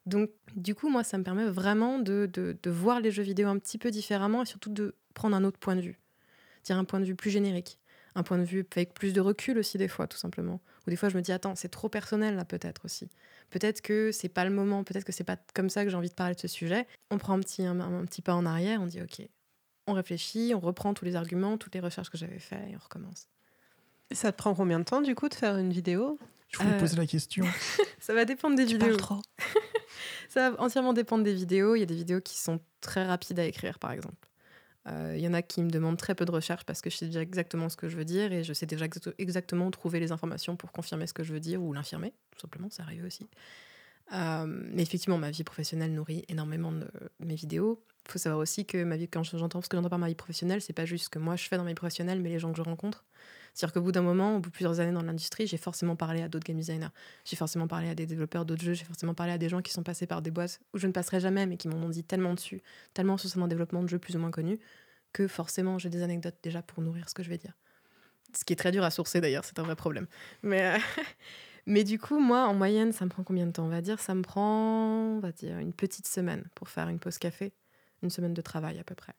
Donc, du coup, moi, ça me permet vraiment de, voir les jeux vidéo un petit peu différemment et surtout de prendre un autre point de vue. Dire un point de vue plus générique. Un point de vue avec plus de recul aussi, des fois, tout simplement. Ou des fois, je me dis, attends, c'est trop personnel, là, peut-être aussi. Peut-être que c'est pas le moment, peut-être que c'est pas comme ça que j'ai envie de parler de ce sujet. On prend un petit, un petit pas en arrière, on dit, OK, on réfléchit, on reprend tous les arguments, toutes les recherches que j'avais faites et on recommence. Ça te prend combien de temps du coup de faire une vidéo Je voulais Euh, poser la question. Ça va dépendre des vidéos. trop. Ça va entièrement dépendre des vidéos. Il y a des vidéos qui sont très rapides à écrire, par exemple. Euh, Il y en a qui me demandent très peu de recherche parce que je sais déjà exactement ce que je veux dire et je sais déjà exa- exactement où trouver les informations pour confirmer ce que je veux dire ou l'infirmer, tout simplement, ça arrive aussi. Euh, mais effectivement, ma vie professionnelle nourrit énormément de mes vidéos. Il faut savoir aussi que ma vie, quand j'entends ce que j'entends par ma vie professionnelle, c'est pas juste ce que moi je fais dans ma vie professionnelle, mais les gens que je rencontre. C'est-à-dire qu'au bout d'un moment, au bout de plusieurs années dans l'industrie, j'ai forcément parlé à d'autres game designers. J'ai forcément parlé à des développeurs d'autres jeux, j'ai forcément parlé à des gens qui sont passés par des boîtes où je ne passerai jamais, mais qui m'en ont dit tellement dessus, tellement sur un développement de jeux plus ou moins connu, que forcément j'ai des anecdotes déjà pour nourrir ce que je vais dire. Ce qui est très dur à sourcer d'ailleurs, c'est un vrai problème. Mais, euh, mais du coup, moi, en moyenne, ça me prend combien de temps? On va dire, ça me prend, on va dire, une petite semaine pour faire une pause café, une semaine de travail à peu près.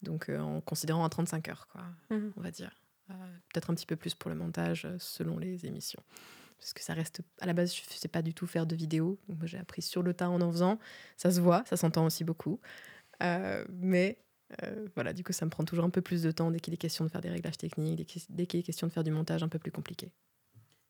Donc euh, en considérant à 35 heures, quoi, Mhm. on va dire. Euh, Peut-être un petit peu plus pour le montage euh, selon les émissions. Parce que ça reste. À la base, je ne sais pas du tout faire de vidéo. Donc, moi, j'ai appris sur le tas en en faisant. Ça se voit, ça s'entend aussi beaucoup. Euh, mais euh, voilà, du coup, ça me prend toujours un peu plus de temps dès qu'il est question de faire des réglages techniques, dès qu'il dès qu'il est question de faire du montage un peu plus compliqué.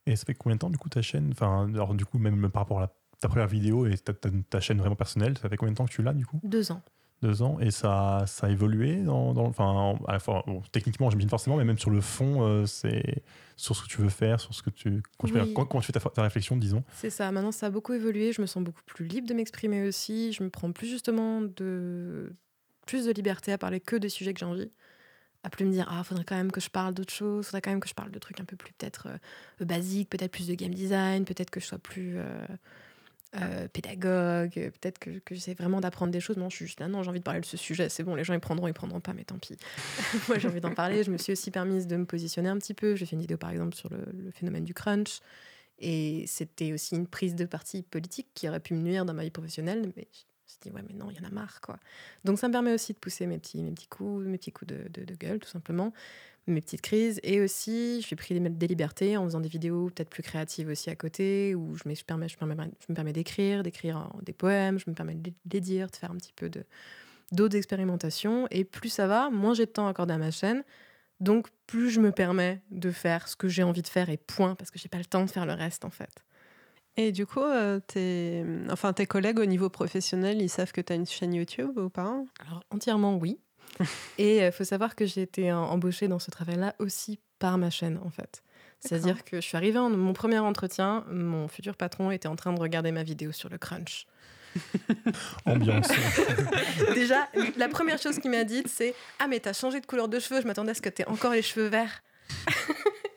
Et ça fait combien de temps, du coup, ta chaîne Enfin, alors, du coup, même par rapport à la- ta première vidéo et ta, ta- ta chaîne vraiment personnelle, ça fait combien de temps que tu l'as, du coup? Deux ans. Deux ans. Et ça, ça a évolué dans, dans- enfin, à la fois, bon, techniquement, j'imagine forcément, mais même sur le fond, euh, c'est sur ce que tu veux faire, sur ce que tu. Fais- Oui. comment tu fais ta, ta réflexion, disons C'est ça. Maintenant, ça a beaucoup évolué. Je me sens beaucoup plus libre de m'exprimer aussi. Je me prends plus justement de plus de liberté à parler que des sujets que j'ai envie. À plus me dire ah faudrait quand même que je parle d'autres choses. Faudrait quand même que je parle de trucs un peu plus peut-être euh, basiques, peut-être plus de game design, peut-être que je sois plus euh, euh, pédagogue, euh, peut-être que, que j'essaie vraiment d'apprendre des choses. Non, je suis juste là, non, j'ai envie de parler de ce sujet, c'est bon, les gens ils prendront, ils prendront pas, mais tant pis. Moi j'ai envie d'en parler. Je me suis aussi permise de me positionner un petit peu. J'ai fait une vidéo par exemple sur le, phénomène du crunch. Et c'était aussi une prise de parti politique qui aurait pu me nuire dans ma vie professionnelle, mais je dit, ouais, mais non, il y en a marre, quoi. Donc ça me permet aussi de pousser mes petits, mes petits coups, mes petits coups de gueule, tout simplement, mes petites crises. Et aussi, j'ai pris des, des libertés en faisant des vidéos peut-être plus créatives aussi à côté, où je me, je permets, je permets, je me permets d'écrire, d'écrire des poèmes, je me permets de les dire, de faire un petit peu de d'autres expérimentations. Et plus ça va, moins j'ai de temps accordé à ma chaîne. Donc, plus je me permets de faire ce que j'ai envie de faire et point, parce que j'ai pas le temps de faire le reste en fait. Et du coup, euh, tes... Enfin, tes collègues au niveau professionnel, ils savent que tu as une chaîne YouTube ou pas? Alors, entièrement oui. et il faut savoir que j'ai été euh, embauchée dans ce travail-là aussi par ma chaîne en fait. C'est-à-dire que je suis arrivée en mon premier entretien, mon futur patron était en train de regarder ma vidéo sur le crunch. Ambiance. Déjà, la première chose qu'il m'a dite, c'est Ah, mais t'as changé de couleur de cheveux, je m'attendais à ce que t'aies encore les cheveux verts.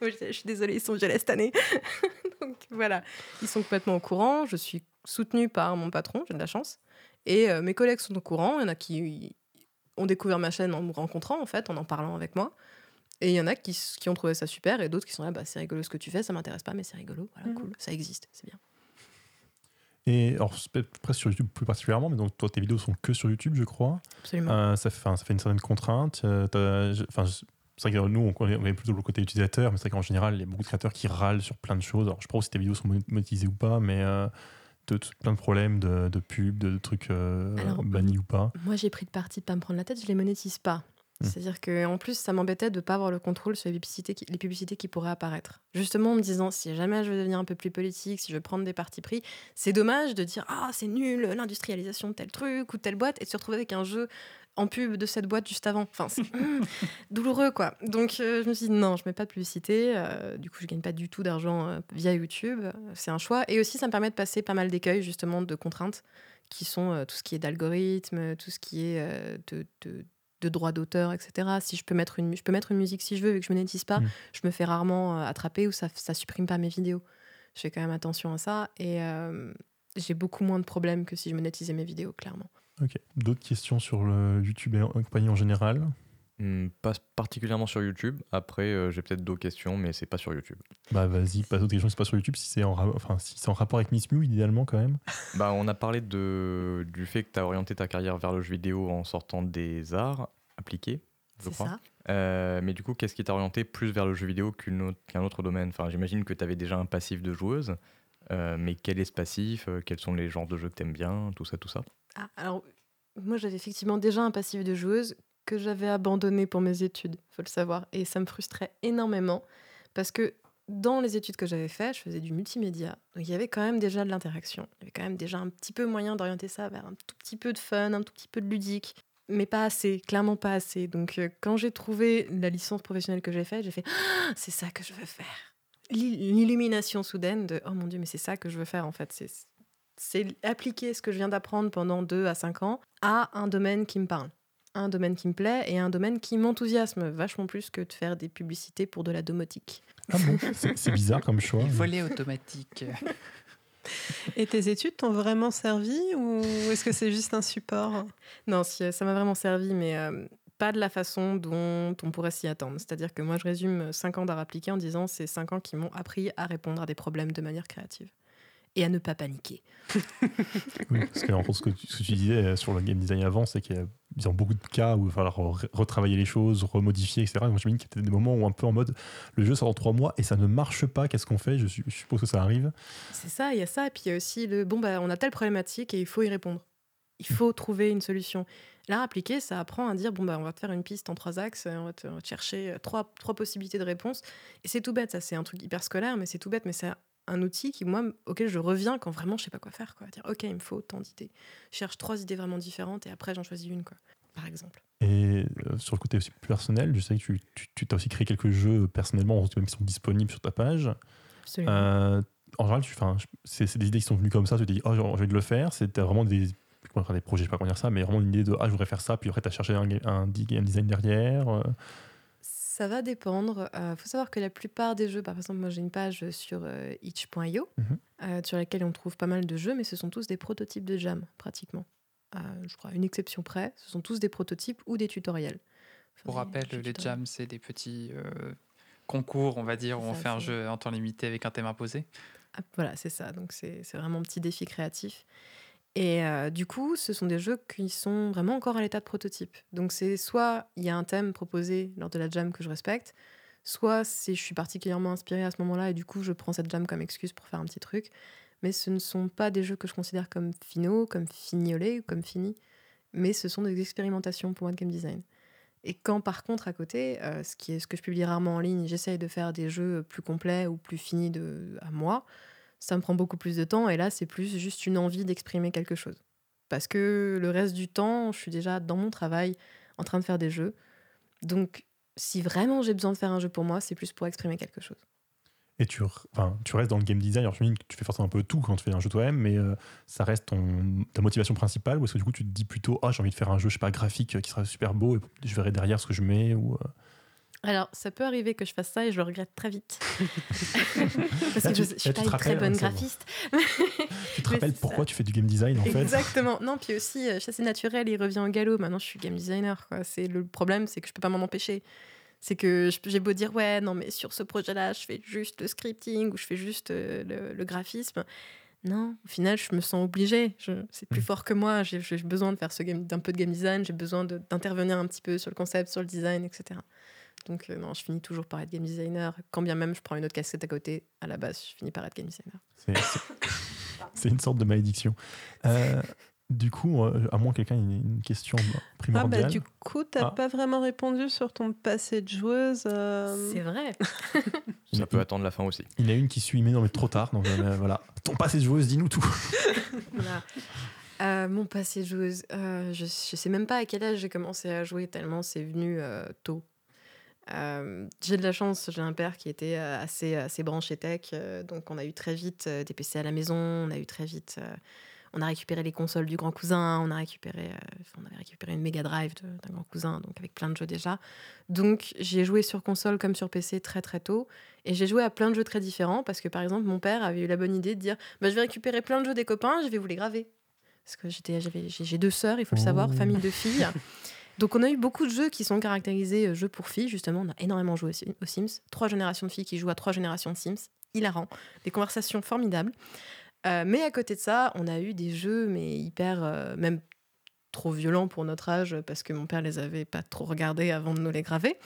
Je suis désolée, ils sont gelés cette année. Donc voilà, ils sont complètement au courant. Je suis soutenue par mon patron, j'ai de la chance. Et euh, mes collègues sont au courant. Il y en a qui ont découvert ma chaîne en me rencontrant, en fait, en en parlant avec moi. Et il y en a qui, ont trouvé ça super et d'autres qui sont là, bah, c'est rigolo ce que tu fais, ça m'intéresse pas, mais c'est rigolo. Voilà, Mhm. cool, ça existe, c'est bien. Et alors, presque sur YouTube plus particulièrement, mais donc toi, tes vidéos sont que sur YouTube, je crois. Absolument. Euh, ça, fait, enfin, ça fait une certaine contrainte. euh, C'est vrai que nous, on connaît, on connaît plutôt le côté utilisateur, mais c'est vrai qu'en général, il y a beaucoup de créateurs qui râlent sur plein de choses. Alors, je sais pas si tes vidéos sont monétisées ou pas, mais euh, de, de- plein de problèmes de, de pub, de, trucs euh, Alors, bannis ou pas. Moi, j'ai pris le parti de pas me prendre la tête, je les monétise pas. Hmm. C'est-à-dire que en plus, ça m'embêtait de pas avoir le contrôle sur les publicités, qui, les publicités qui pourraient apparaître. Justement, en me disant, si jamais je veux devenir un peu plus politique, si je veux prendre des partis pris, c'est dommage de dire, ah, c'est nul, l'industrialisation de tel truc ou de telle boîte, et de se retrouver avec un jeu en pub de cette boîte juste avant. Enfin, c'est douloureux, quoi. Donc, euh, je me suis dit, non, je mets pas de publicité. euh, du coup, je gagne pas du tout d'argent euh, via YouTube. C'est un choix. Et aussi, ça me permet de passer pas mal d'écueils, justement, de contraintes qui sont tout ce qui est d'algorithme, tout ce qui est de, de, de droits d'auteur, etc. Si je peux mettre une, je peux mettre une musique si je veux et que je monétise pas, Mm. je me fais rarement attraper ou ça, ça supprime pas mes vidéos. Je fais quand même attention à ça et euh, j'ai beaucoup moins de problèmes que si je monétisais mes vidéos, clairement. Ok. D'autres questions sur le YouTube et compagnie en général Hmm, Pas particulièrement sur YouTube. Après, euh, j'ai peut-être d'autres questions, mais c'est pas sur YouTube. Bah vas-y, pas d'autres questions, c'est pas sur YouTube. Si c'est en, ra- enfin, si c'est en rapport avec Miss Mew, idéalement quand même. Bah, on a parlé de, du fait que tu as orienté ta carrière vers le jeu vidéo en sortant des arts appliqués, je C'est crois. ça. Euh, mais du coup, qu'est-ce qui t'a orienté plus vers le jeu vidéo qu'un autre domaine? Enfin, J'imagine que tu avais déjà un passif de joueuse, euh, mais quel est ce passif? Quels sont les genres de jeux que tu aimes bien? Tout ça, tout ça. Ah, alors, moi, j'avais effectivement déjà un passif de joueuse que j'avais abandonné pour mes études, faut le savoir. Et ça me frustrait énormément parce que dans les études que j'avais faites, je faisais du multimédia. Donc, il y avait quand même déjà de l'interaction. Il y avait quand même déjà un petit peu moyen d'orienter ça vers un tout petit peu de fun, un tout petit peu de ludique. Mais pas assez, clairement pas assez. Donc, euh, quand j'ai trouvé la licence professionnelle que j'ai faite, j'ai fait Ah, c'est ça que je veux faire. L'il- L'illumination soudaine de oh mon dieu, mais c'est ça que je veux faire en fait. C'est appliquer ce que je viens d'apprendre pendant 2 à 5 ans à un domaine qui me parle, un domaine qui me plaît et un domaine qui m'enthousiasme vachement plus que de faire des publicités pour de la domotique. Ah bon C'est bizarre comme choix. Les volets automatiques. Et tes études t'ont vraiment servi ou est-ce que c'est juste un support? Non, si, ça m'a vraiment servi, mais euh, pas de la façon dont on pourrait s'y attendre. C'est-à-dire que moi, je résume 5 ans d'art appliqué en disant c'est 5 ans qui m'ont appris à répondre à des problèmes de manière créative et à ne pas paniquer. Oui, parce que en gros, ce que, tu, ce que tu disais euh, sur le game design avant, c'est qu'il y a beaucoup de cas où il va falloir re- retravailler les choses, remodifier, etc. Moi, j'imagine qu'il y a des moments où un peu en mode le jeu sort dans trois mois et ça ne marche pas, qu'est-ce qu'on fait? Je, je suppose que ça arrive. C'est ça, il y a ça. Et puis il y a aussi le bon, bah, on a telle problématique et il faut y répondre. Il faut trouver une solution. Là, appliquer, ça apprend à dire bon, bah, on va te faire une piste en trois axes, on va te, chercher euh, trois, trois possibilités de réponse. Et c'est tout bête, ça, c'est un truc hyper scolaire, mais c'est tout bête, mais c'est un outil qui, moi, auquel je reviens quand vraiment je sais pas quoi faire. Quoi. Dire ok, il me faut tant d'idées. Je cherche trois idées vraiment différentes et après j'en choisis une, quoi, par exemple. Et euh, sur le côté aussi plus personnel, je sais que tu, tu, tu as aussi créé quelques jeux personnellement, même qui sont disponibles sur ta page. Absolument. Euh, en général, c'est c'est des idées qui sont venues comme ça, tu te dis, oh, j'ai envie de le faire. C'était vraiment des, des projets, je sais pas comment dire ça, mais vraiment une idée de, ah, je voudrais faire ça, puis après, tu as cherché un, un, design derrière. euh. Ça va dépendre. Il faut savoir que la plupart des jeux, par exemple, moi j'ai une page sur euh, itch.io Mhm. euh, sur laquelle on trouve pas mal de jeux, mais ce sont tous des prototypes de jam, pratiquement. Euh, je crois, une exception près, ce sont tous des prototypes ou des tutoriels. Enfin, Pour des- rappel, des les jams, c'est des petits euh, concours, on va dire, où on fait un jeu en temps limité avec un thème imposé. Ah, voilà, c'est ça. Donc c'est c'est vraiment un petit défi créatif. Et euh, du coup, ce sont des jeux qui sont vraiment encore à l'état de prototype. Donc c'est soit il y a un thème proposé lors de la jam que je respecte, soit c'est je suis particulièrement inspirée à ce moment-là et du coup je prends cette jam comme excuse pour faire un petit truc. Mais ce ne sont pas des jeux que je considère comme finaux, comme fignolés ou comme finis, mais ce sont des expérimentations pour moi de game design. Et quand par contre à côté, euh, ce qui est ce que je publie rarement en ligne, j'essaye de faire des jeux plus complets ou plus finis de, à moi, ça me prend beaucoup plus de temps et là c'est plus juste une envie d'exprimer quelque chose. Parce que le reste du temps, je suis déjà dans mon travail en train de faire des jeux. Donc si vraiment j'ai besoin de faire un jeu pour moi, c'est plus pour exprimer quelque chose. Et tu, enfin, tu restes dans le game design. Alors, je me dis que tu fais forcément un peu tout quand tu fais un jeu toi-même, mais euh, ça reste ta motivation principale ou est-ce que du coup tu te dis plutôt, ah, j'ai envie de faire un jeu, je sais pas, graphique euh, qui sera super beau et je verrai derrière ce que je mets ou. euh, Alors, ça peut arriver que je fasse ça et je le regrette très vite. Parce Là, que je, tu- je suis pas une très bonne hein, graphiste. Tu te rappelles pourquoi ça. tu fais du game design en fait? Exactement. Non, puis aussi, euh, chasser naturel, il revient au galop. Maintenant, je suis game designer. Quoi. C'est le problème, c'est que je peux pas m'en empêcher. C'est que je- j'ai beau dire, ouais, non, mais sur ce projet-là, je fais juste le scripting ou je fais juste euh, le, le graphisme. Non, au final, je me sens obligée. Je- C'est plus Mm. fort que moi. J'ai besoin de faire ce game- d'un peu de game design. J'ai besoin d'intervenir un petit peu sur le concept, sur le design, etc. Donc euh, non, je finis toujours par être game designer. Quand bien même je prends une autre casquette à côté, à la base, je finis par être game designer. C'est- une sorte de malédiction. Euh, du coup, euh, à moins que quelqu'un ait une question Ah primordiale. bah du coup, t'as Ah. pas vraiment répondu sur ton passé de joueuse. euh, C'est vrai. Ça a- peut attendre la fin aussi. il y en a une qui suit, mais non, mais trop tard. Donc euh, voilà. Ton passé de joueuse, dis-nous tout. Voilà. Euh, mon passé de joueuse, euh, je, je sais même pas à quel âge j'ai commencé à jouer tellement c'est venu euh, tôt. Euh, j'ai de la chance, j'ai un père qui était euh, assez, assez branché tech, euh, donc on a eu très vite des PC à la maison, on a eu très vite, euh, on a récupéré les consoles du grand cousin, on a récupéré, euh, on avait récupéré une Mega Drive d'un grand cousin, donc avec plein de jeux déjà. Donc j'ai joué sur console comme sur PC très très tôt, et j'ai joué à plein de jeux très différents parce que par exemple mon père avait eu la bonne idée de dire, bah, je vais récupérer plein de jeux des copains, je vais vous les graver. Parce que j'étais, j'ai deux sœurs, il faut le savoir, Oh. famille de filles. Donc on a eu beaucoup de jeux qui sont caractérisés euh, jeux pour filles, justement. On a énormément joué aux Sim- aux Sims. Trois générations de filles qui jouent à trois générations de Sims. Hilarant. Des conversations formidables. Euh, mais à côté de ça, on a eu des jeux, mais hyper, euh, même trop violents pour notre âge, parce que mon père les avait pas trop regardés avant de nous les graver.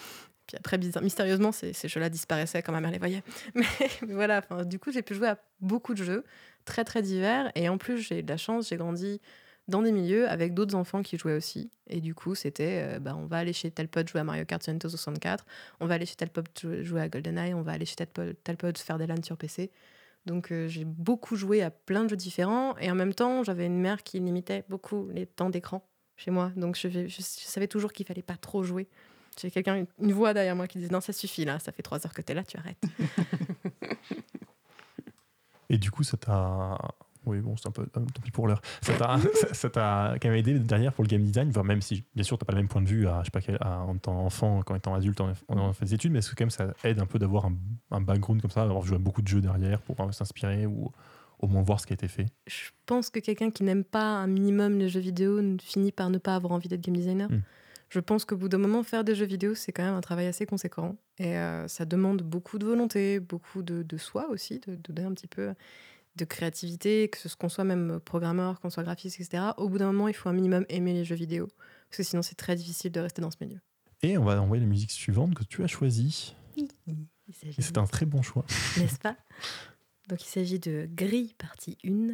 Puis après, mystérieusement, ces, jeux-là disparaissaient quand ma mère les voyait. Mais, mais voilà, du coup, j'ai pu jouer à beaucoup de jeux, très très divers. Et en plus, j'ai eu de la chance, j'ai grandi dans des milieux avec d'autres enfants qui jouaient aussi. Et du coup, c'était, euh, bah, on va aller chez tel pote jouer à Mario Kart sur Nintendo 64, on va aller chez tel pote jou- jouer à GoldenEye, on va aller chez tel pote, tel pote faire des LAN sur PC. Donc euh, j'ai beaucoup joué à plein de jeux différents. Et en même temps, j'avais une mère qui limitait beaucoup les temps d'écran chez moi. Donc je, je- je savais toujours qu'il fallait pas trop jouer. J'ai quelqu'un, une- une voix derrière moi qui disait non, ça suffit là, ça fait trois heures que tu es là, tu arrêtes. Et du coup, ça t'a. Oui, bon, c'est un peu. euh, tant pis pour l'heure. Ça t'a ça- ça t'a quand même aidé derrière pour le game design, enfin, même si, bien sûr, t'as pas le même point de vue à, je sais pas, quel- à- en tant enfant, qu'en étant adulte, en, fait des études, mais est-ce que quand même ça aide un peu d'avoir un, un background comme ça, d'avoir joué à beaucoup de jeux derrière pour euh, s'inspirer ou au moins voir ce qui a été fait? Je pense que quelqu'un qui n'aime pas un minimum les jeux vidéo finit par ne pas avoir envie d'être game designer. Mm. Je pense qu'au bout d'un moment, faire des jeux vidéo, c'est quand même un travail assez conséquent. Et euh, ça demande beaucoup de volonté, beaucoup de, de soi aussi, de, de donner un petit peu de créativité, que ce qu'on soit même programmeur, qu'on soit graphiste, etc. Au bout d'un moment, il faut un minimum aimer les jeux vidéo. Parce que sinon, c'est très difficile de rester dans ce milieu. Et on va envoyer la musique suivante que tu as choisie. Il s'agit Et c'est un très bon choix. n'est-ce pas? Donc il s'agit de Gris partie 1, f-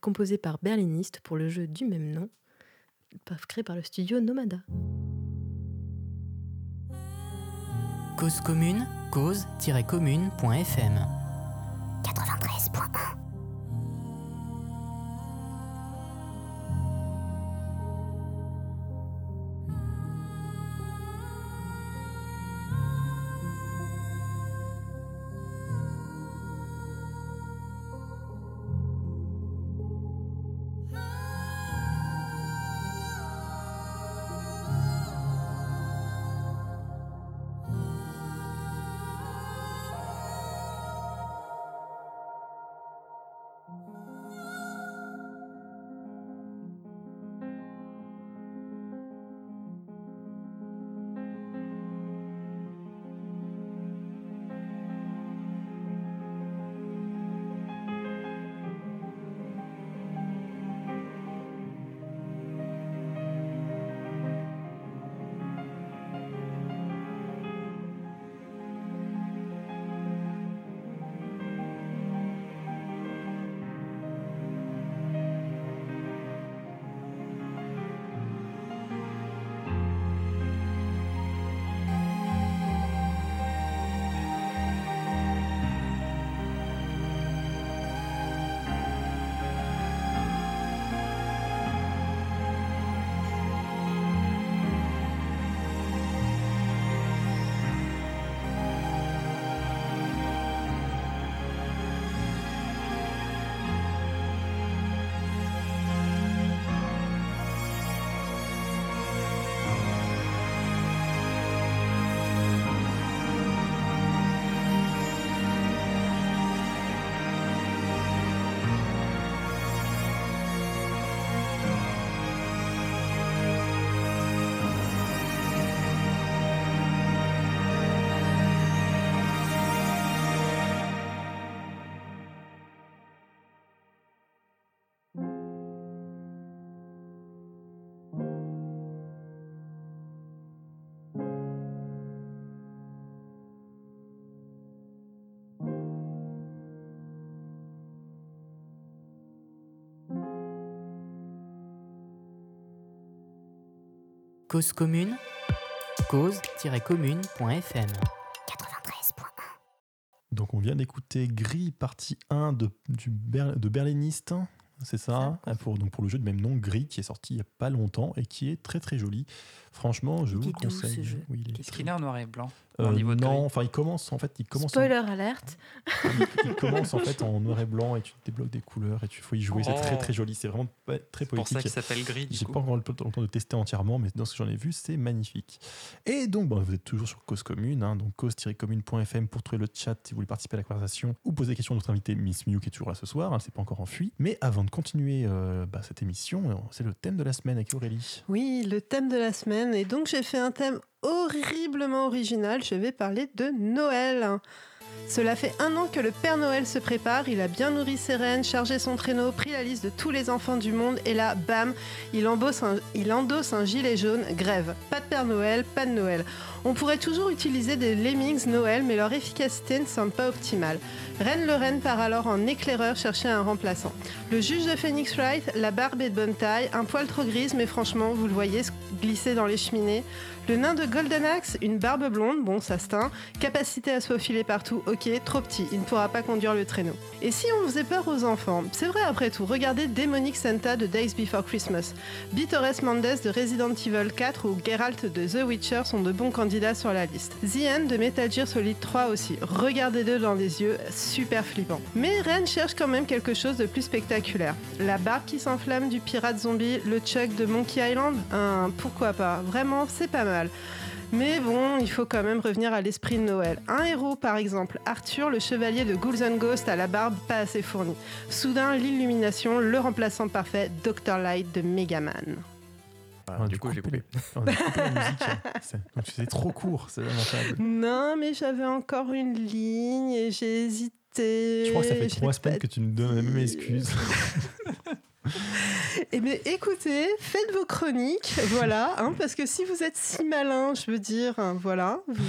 composé par Berliniste pour le jeu du même nom, créé par le studio Nomada. Cause commune, cause-commune.fm 93.1 Cause commune, cause-commune.fm. 93.1. Donc on vient d'écouter Gris partie 1 de, du Ber- de Berliniste, c'est ça, Ça. hein, pour, donc pour le jeu de même nom, Gris, qui est sorti il n'y a pas longtemps et qui est très très joli. Franchement, je Il vous est doux, ce conseille. jeu. Oui, il est Est-ce très- qu'il est en noir et blanc au niveau de non, enfin il commence en fait, il commence, en, Spoiler alerte. il, il commence en fait en noir et blanc et tu débloques des couleurs et tu faut y jouer. C'est très Oh. très joli, c'est vraiment très C'est pour ça poétique. qu'il s'appelle gris. J'ai pas encore le temps le temps de tester entièrement, mais dans ce que j'en ai vu, c'est magnifique. Et donc, bon, vous êtes toujours sur Cause Commune, hein, donc cause-commune.fm pour trouver le chat si vous voulez participer à la conversation ou poser des questions à notre invité Miss Mew qui est toujours là ce soir, hein, c'est pas encore enfui. Mais avant de continuer euh, bah, cette émission, euh, c'est le thème de la semaine avec Aurélie. Oui, le thème de la semaine. Et donc, j'ai fait un thème horriblement original. Je vais parler de Noël. Cela fait un an que le Père Noël se prépare. Il a bien nourri ses reines, chargé son traîneau, pris la liste de tous les enfants du monde. Et là, bam, il, un- il endosse un gilet jaune. Grève. Pas de Père Noël, pas de Noël. On pourrait toujours utiliser des Lemmings Noël, mais leur efficacité ne semble pas optimale. Reine Lorraine part alors en éclaireur chercher un remplaçant. Le juge de Phoenix Wright, la barbe est de bonne taille, un poil trop grise, mais franchement, vous le voyez se glisser dans les cheminées. Le nain de Golden Axe, une barbe blonde, bon, ça se teint. Capacité à se faufiler partout, ok, trop petit, il ne pourra pas conduire le traîneau. Et si on faisait peur aux enfants? C'est vrai après tout, regardez Demonic Santa de Days Before Christmas. Bitores Mendes de Resident Evil 4 ou Geralt de The Witcher sont de bons candidats sur la liste. The de Metal Gear Solid 3 aussi. Regardez-le dans les yeux, super flippant. Mais Ren cherche quand même quelque chose de plus spectaculaire. La barbe qui s'enflamme du pirate zombie, le Chuck de Monkey Island? Hein, Pourquoi pas? Vraiment, c'est pas mal. Mais bon, il faut quand même revenir à l'esprit de Noël. Un héros, par exemple, Arthur, le chevalier de Ghouls and Ghosts, à la barbe pas assez fournie. Soudain, l'illumination, le remplaçant parfait, Dr. Light de Megaman. Voilà, On a du coup, j'ai coupé. On a coupé la musique. C'est- donc, C'est trop court, c'est lamentable. Non, mais j'avais encore une ligne et j'ai hésité. Je crois que ça fait trois semaines que tu nous donnes la même excuse. Eh bien, écoutez, faites vos chroniques, voilà, hein, parce que si vous êtes si malin, je veux dire, hein, voilà, vous...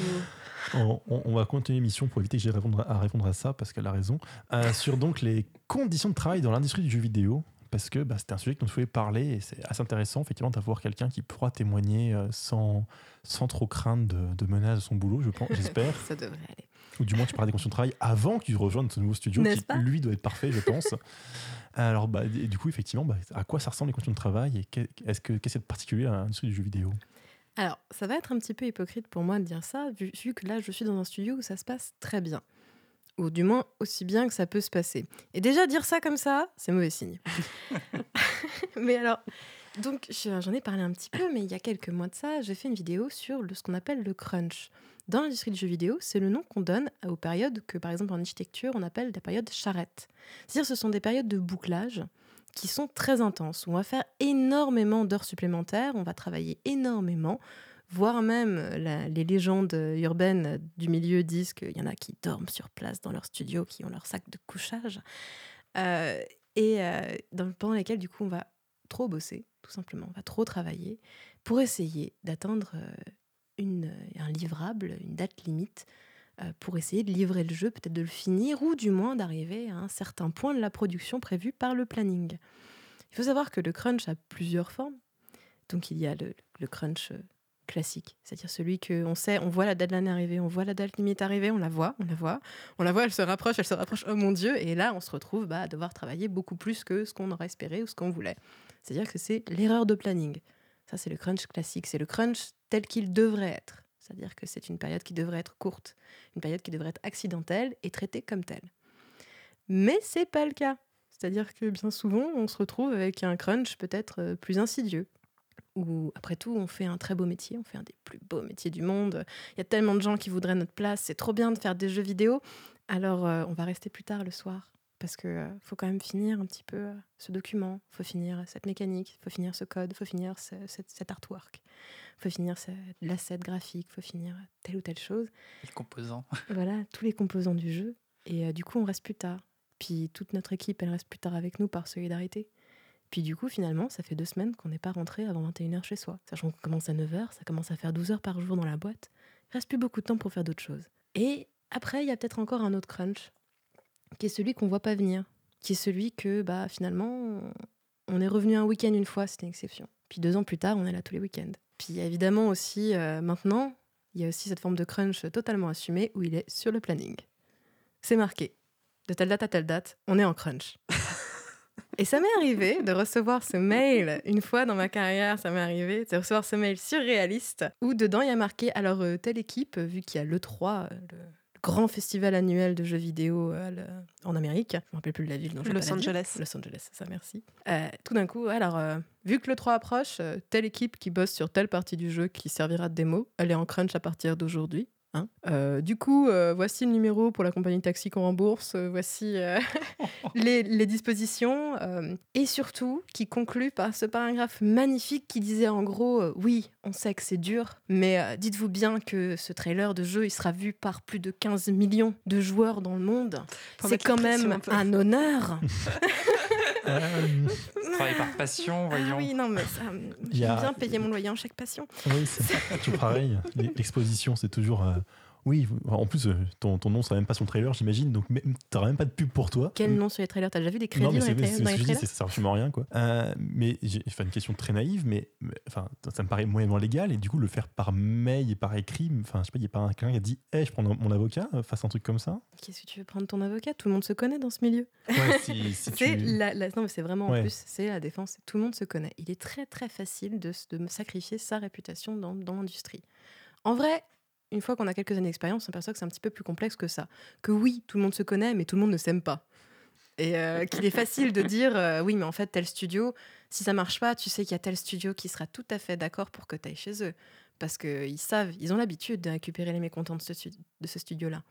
On, on- on va continuer l'émission pour éviter que j'ai à répondre à répondre à ça, parce qu'elle a raison. Euh, sur donc les conditions de travail dans l'industrie du jeu vidéo, parce que bah, c'était un sujet dont je voulais parler et c'est assez intéressant, effectivement, d'avoir quelqu'un qui pourra témoigner euh, sans, sans trop craindre de, de menaces de son boulot, je pense, j'espère. Ça devrait aller. Ou du moins, tu parles des conditions de travail avant que tu rejoignes ce nouveau studio, qui pas? lui doit être parfait, je pense. Alors, bah, et du coup, effectivement, bah, à quoi ça ressemble les conditions de travail et qu'est- est-ce que qu'est-ce qu'il y a de particulier à l'industrie du jeu vidéo? Alors, ça va être un petit peu hypocrite pour moi de dire ça, vu, vu que là, je suis dans un studio où ça se passe très bien. Ou du moins aussi bien que ça peut se passer. Et déjà, dire ça comme ça, c'est mauvais signe. mais alors, donc, je- j'en ai parlé un petit peu, mais il y a quelques mois de ça, j'ai fait une vidéo sur le, ce qu'on appelle le crunch. Dans l'industrie du jeu vidéo, c'est le nom qu'on donne aux périodes que, par exemple, en architecture, on appelle des périodes charrettes. C'est-à-dire, ce sont des périodes de bouclage qui sont très intenses, on va faire énormément d'heures supplémentaires, on va travailler énormément, voire même les légendes urbaines du milieu disent qu'il y en a qui dorment sur place dans leur studio, qui ont leur sac de couchage, euh, et euh, dans- pendant lesquels du coup on va trop bosser, tout simplement, on va trop travailler pour essayer d'atteindre euh, une, un livrable, une date limite, euh, pour essayer de livrer le jeu, peut-être de le finir, ou du moins d'arriver à un certain point de la production prévu par le planning. Il faut savoir que le crunch a plusieurs formes. Donc il y a le, le crunch euh, classique, c'est-à-dire celui que on sait, on voit la deadline arriver, on voit la date limite arriver, on la voit, on la voit, on la voit, elle se rapproche, elle se rapproche, oh mon dieu, et là on se retrouve bah, à devoir travailler beaucoup plus que ce qu'on aurait espéré ou ce qu'on voulait. C'est-à-dire que c'est l'erreur de planning. Ça c'est le crunch classique, c'est le crunch tel qu'il devrait être. C'est-à-dire que c'est une période qui devrait être courte, une période qui devrait être accidentelle et traitée comme telle. Mais c'est pas le cas. C'est-à-dire que bien souvent, on se retrouve avec un crunch peut-être euh, plus insidieux. Ou après tout, on fait un très beau métier, on fait un des plus beaux métiers du monde. Il y a tellement de gens qui voudraient notre place, c'est trop bien de faire des jeux vidéo. Alors euh, on va rester plus tard le soir. Parce que euh, faut quand même finir un petit peu ce document, faut finir cette mécanique, faut finir ce code, faut finir cet artwork, faut finir l'asset graphique, faut finir telle ou telle chose Le composant. voilà, tous les composants du jeu. Et euh, du coup, on reste plus tard. Puis toute notre équipe, elle reste plus tard avec nous par solidarité. Puis du coup, finalement, ça fait deux semaines qu'on n'est pas rentré avant 21h chez soi. Sachant qu'on commence à 9h, ça commence à faire 12 heures par jour dans la boîte. Il reste plus beaucoup de temps pour faire d'autres choses. Et après, il y a peut-être encore un autre crunch, qui est celui qu'on voit pas venir. Qui est celui que, bah, finalement, on est revenu un week-end une fois, c'était une exception. Puis deux ans plus tard, on est là tous les week-ends. Puis évidemment aussi, euh, maintenant, il y a aussi cette forme de crunch totalement assumée où il est sur le planning. C'est marqué. De telle date à telle date, on est en crunch. Et ça m'est arrivé de recevoir ce mail, une fois dans ma carrière, ça m'est arrivé de recevoir ce mail surréaliste où dedans il y a marqué alors euh, telle équipe, euh, vu qu'il y a l'E3, euh, le grand festival annuel de jeux vidéo euh, le- en Amérique, je ne me rappelle plus de la ville, donc Los. Angeles. Los Angeles, c'est ça, merci. Euh, tout d'un coup, alors, euh, vu que l'E3 approche, euh, telle équipe qui bosse sur telle partie du jeu qui servira de démo, elle est en crunch à partir d'aujourd'hui. Hein. Euh, du coup, euh, voici le numéro pour la compagnie taxi qu'on rembourse, euh, voici les, les dispositions, et surtout qui conclut par ce paragraphe magnifique qui disait en gros, oui, on sait que c'est dur, mais dites-vous bien que ce trailer de jeu, il sera vu par plus de 15 millions de joueurs dans le monde. C'est quand même un honneur. Euh, Travailler par passion, Ah voyons. oui, non, mais ça, a- j'aime bien payer mon loyer en chaque passion. oui, c'est toujours pareil. L'exposition, c'est toujours. Euh, oui, en plus, euh, ton, ton nom sera même pas sur le trailer, j'imagine, donc t'auras même pas de pub pour toi. Quel nom sur les trailers? T'as déjà vu des crédits non, mais dans c'est les, dans je dis, ça à rien. Quoi. Euh, mais j'ai enfin, une question très naïve, mais mais, enfin, ça, ça me paraît moyennement légal, et du coup, le faire par mail et par écrit, enfin, je sais pas, il n'y a pas un- quelqu'un qui a dit Hey, je prends mon avocat, euh, fasse un truc comme ça? Qu'est-ce que tu veux prendre ton avocat? Tout le monde se connaît dans ce milieu. Ouais, si, si C'est tu- la, la- non, mais c'est vraiment Ouais. en plus, c'est la défense. Tout le monde se connaît. Il est très très facile de, de sacrifier sa réputation dans, dans l'industrie. En vrai, une fois qu'on a quelques années d'expérience, on s'aperçoit que c'est un petit peu plus complexe que ça. Que oui, tout le monde se connaît, mais tout le monde ne s'aime pas. Et euh, qu'il est facile de dire euh, oui, mais en fait, tel studio, si ça marche pas, tu sais qu'il y a tel studio qui sera tout à fait d'accord pour que tu ailles chez eux. Parce qu'ils savent, ils ont l'habitude de récupérer les mécontents de ce, stu- de ce studio-là.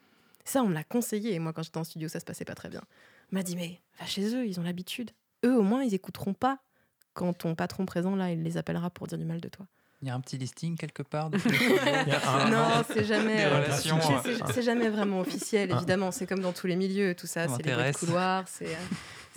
Ça, on me l'a conseillé. Et moi, quand j'étais en studio, ça se passait pas très bien. On m'a dit, mais va chez eux, ils ont l'habitude. Eux, au moins, ils écouteront pas quand ton patron présent, là, il les appellera pour dire du mal de toi. Il y a un petit listing quelque part. de- un- non, c'est jamais. Euh, relations, c'est- euh. c'est- jamais vraiment officiel, Ah. évidemment. C'est comme dans tous les milieux, tout ça. C'est les bruits de m'intéresse. couloir. C'est.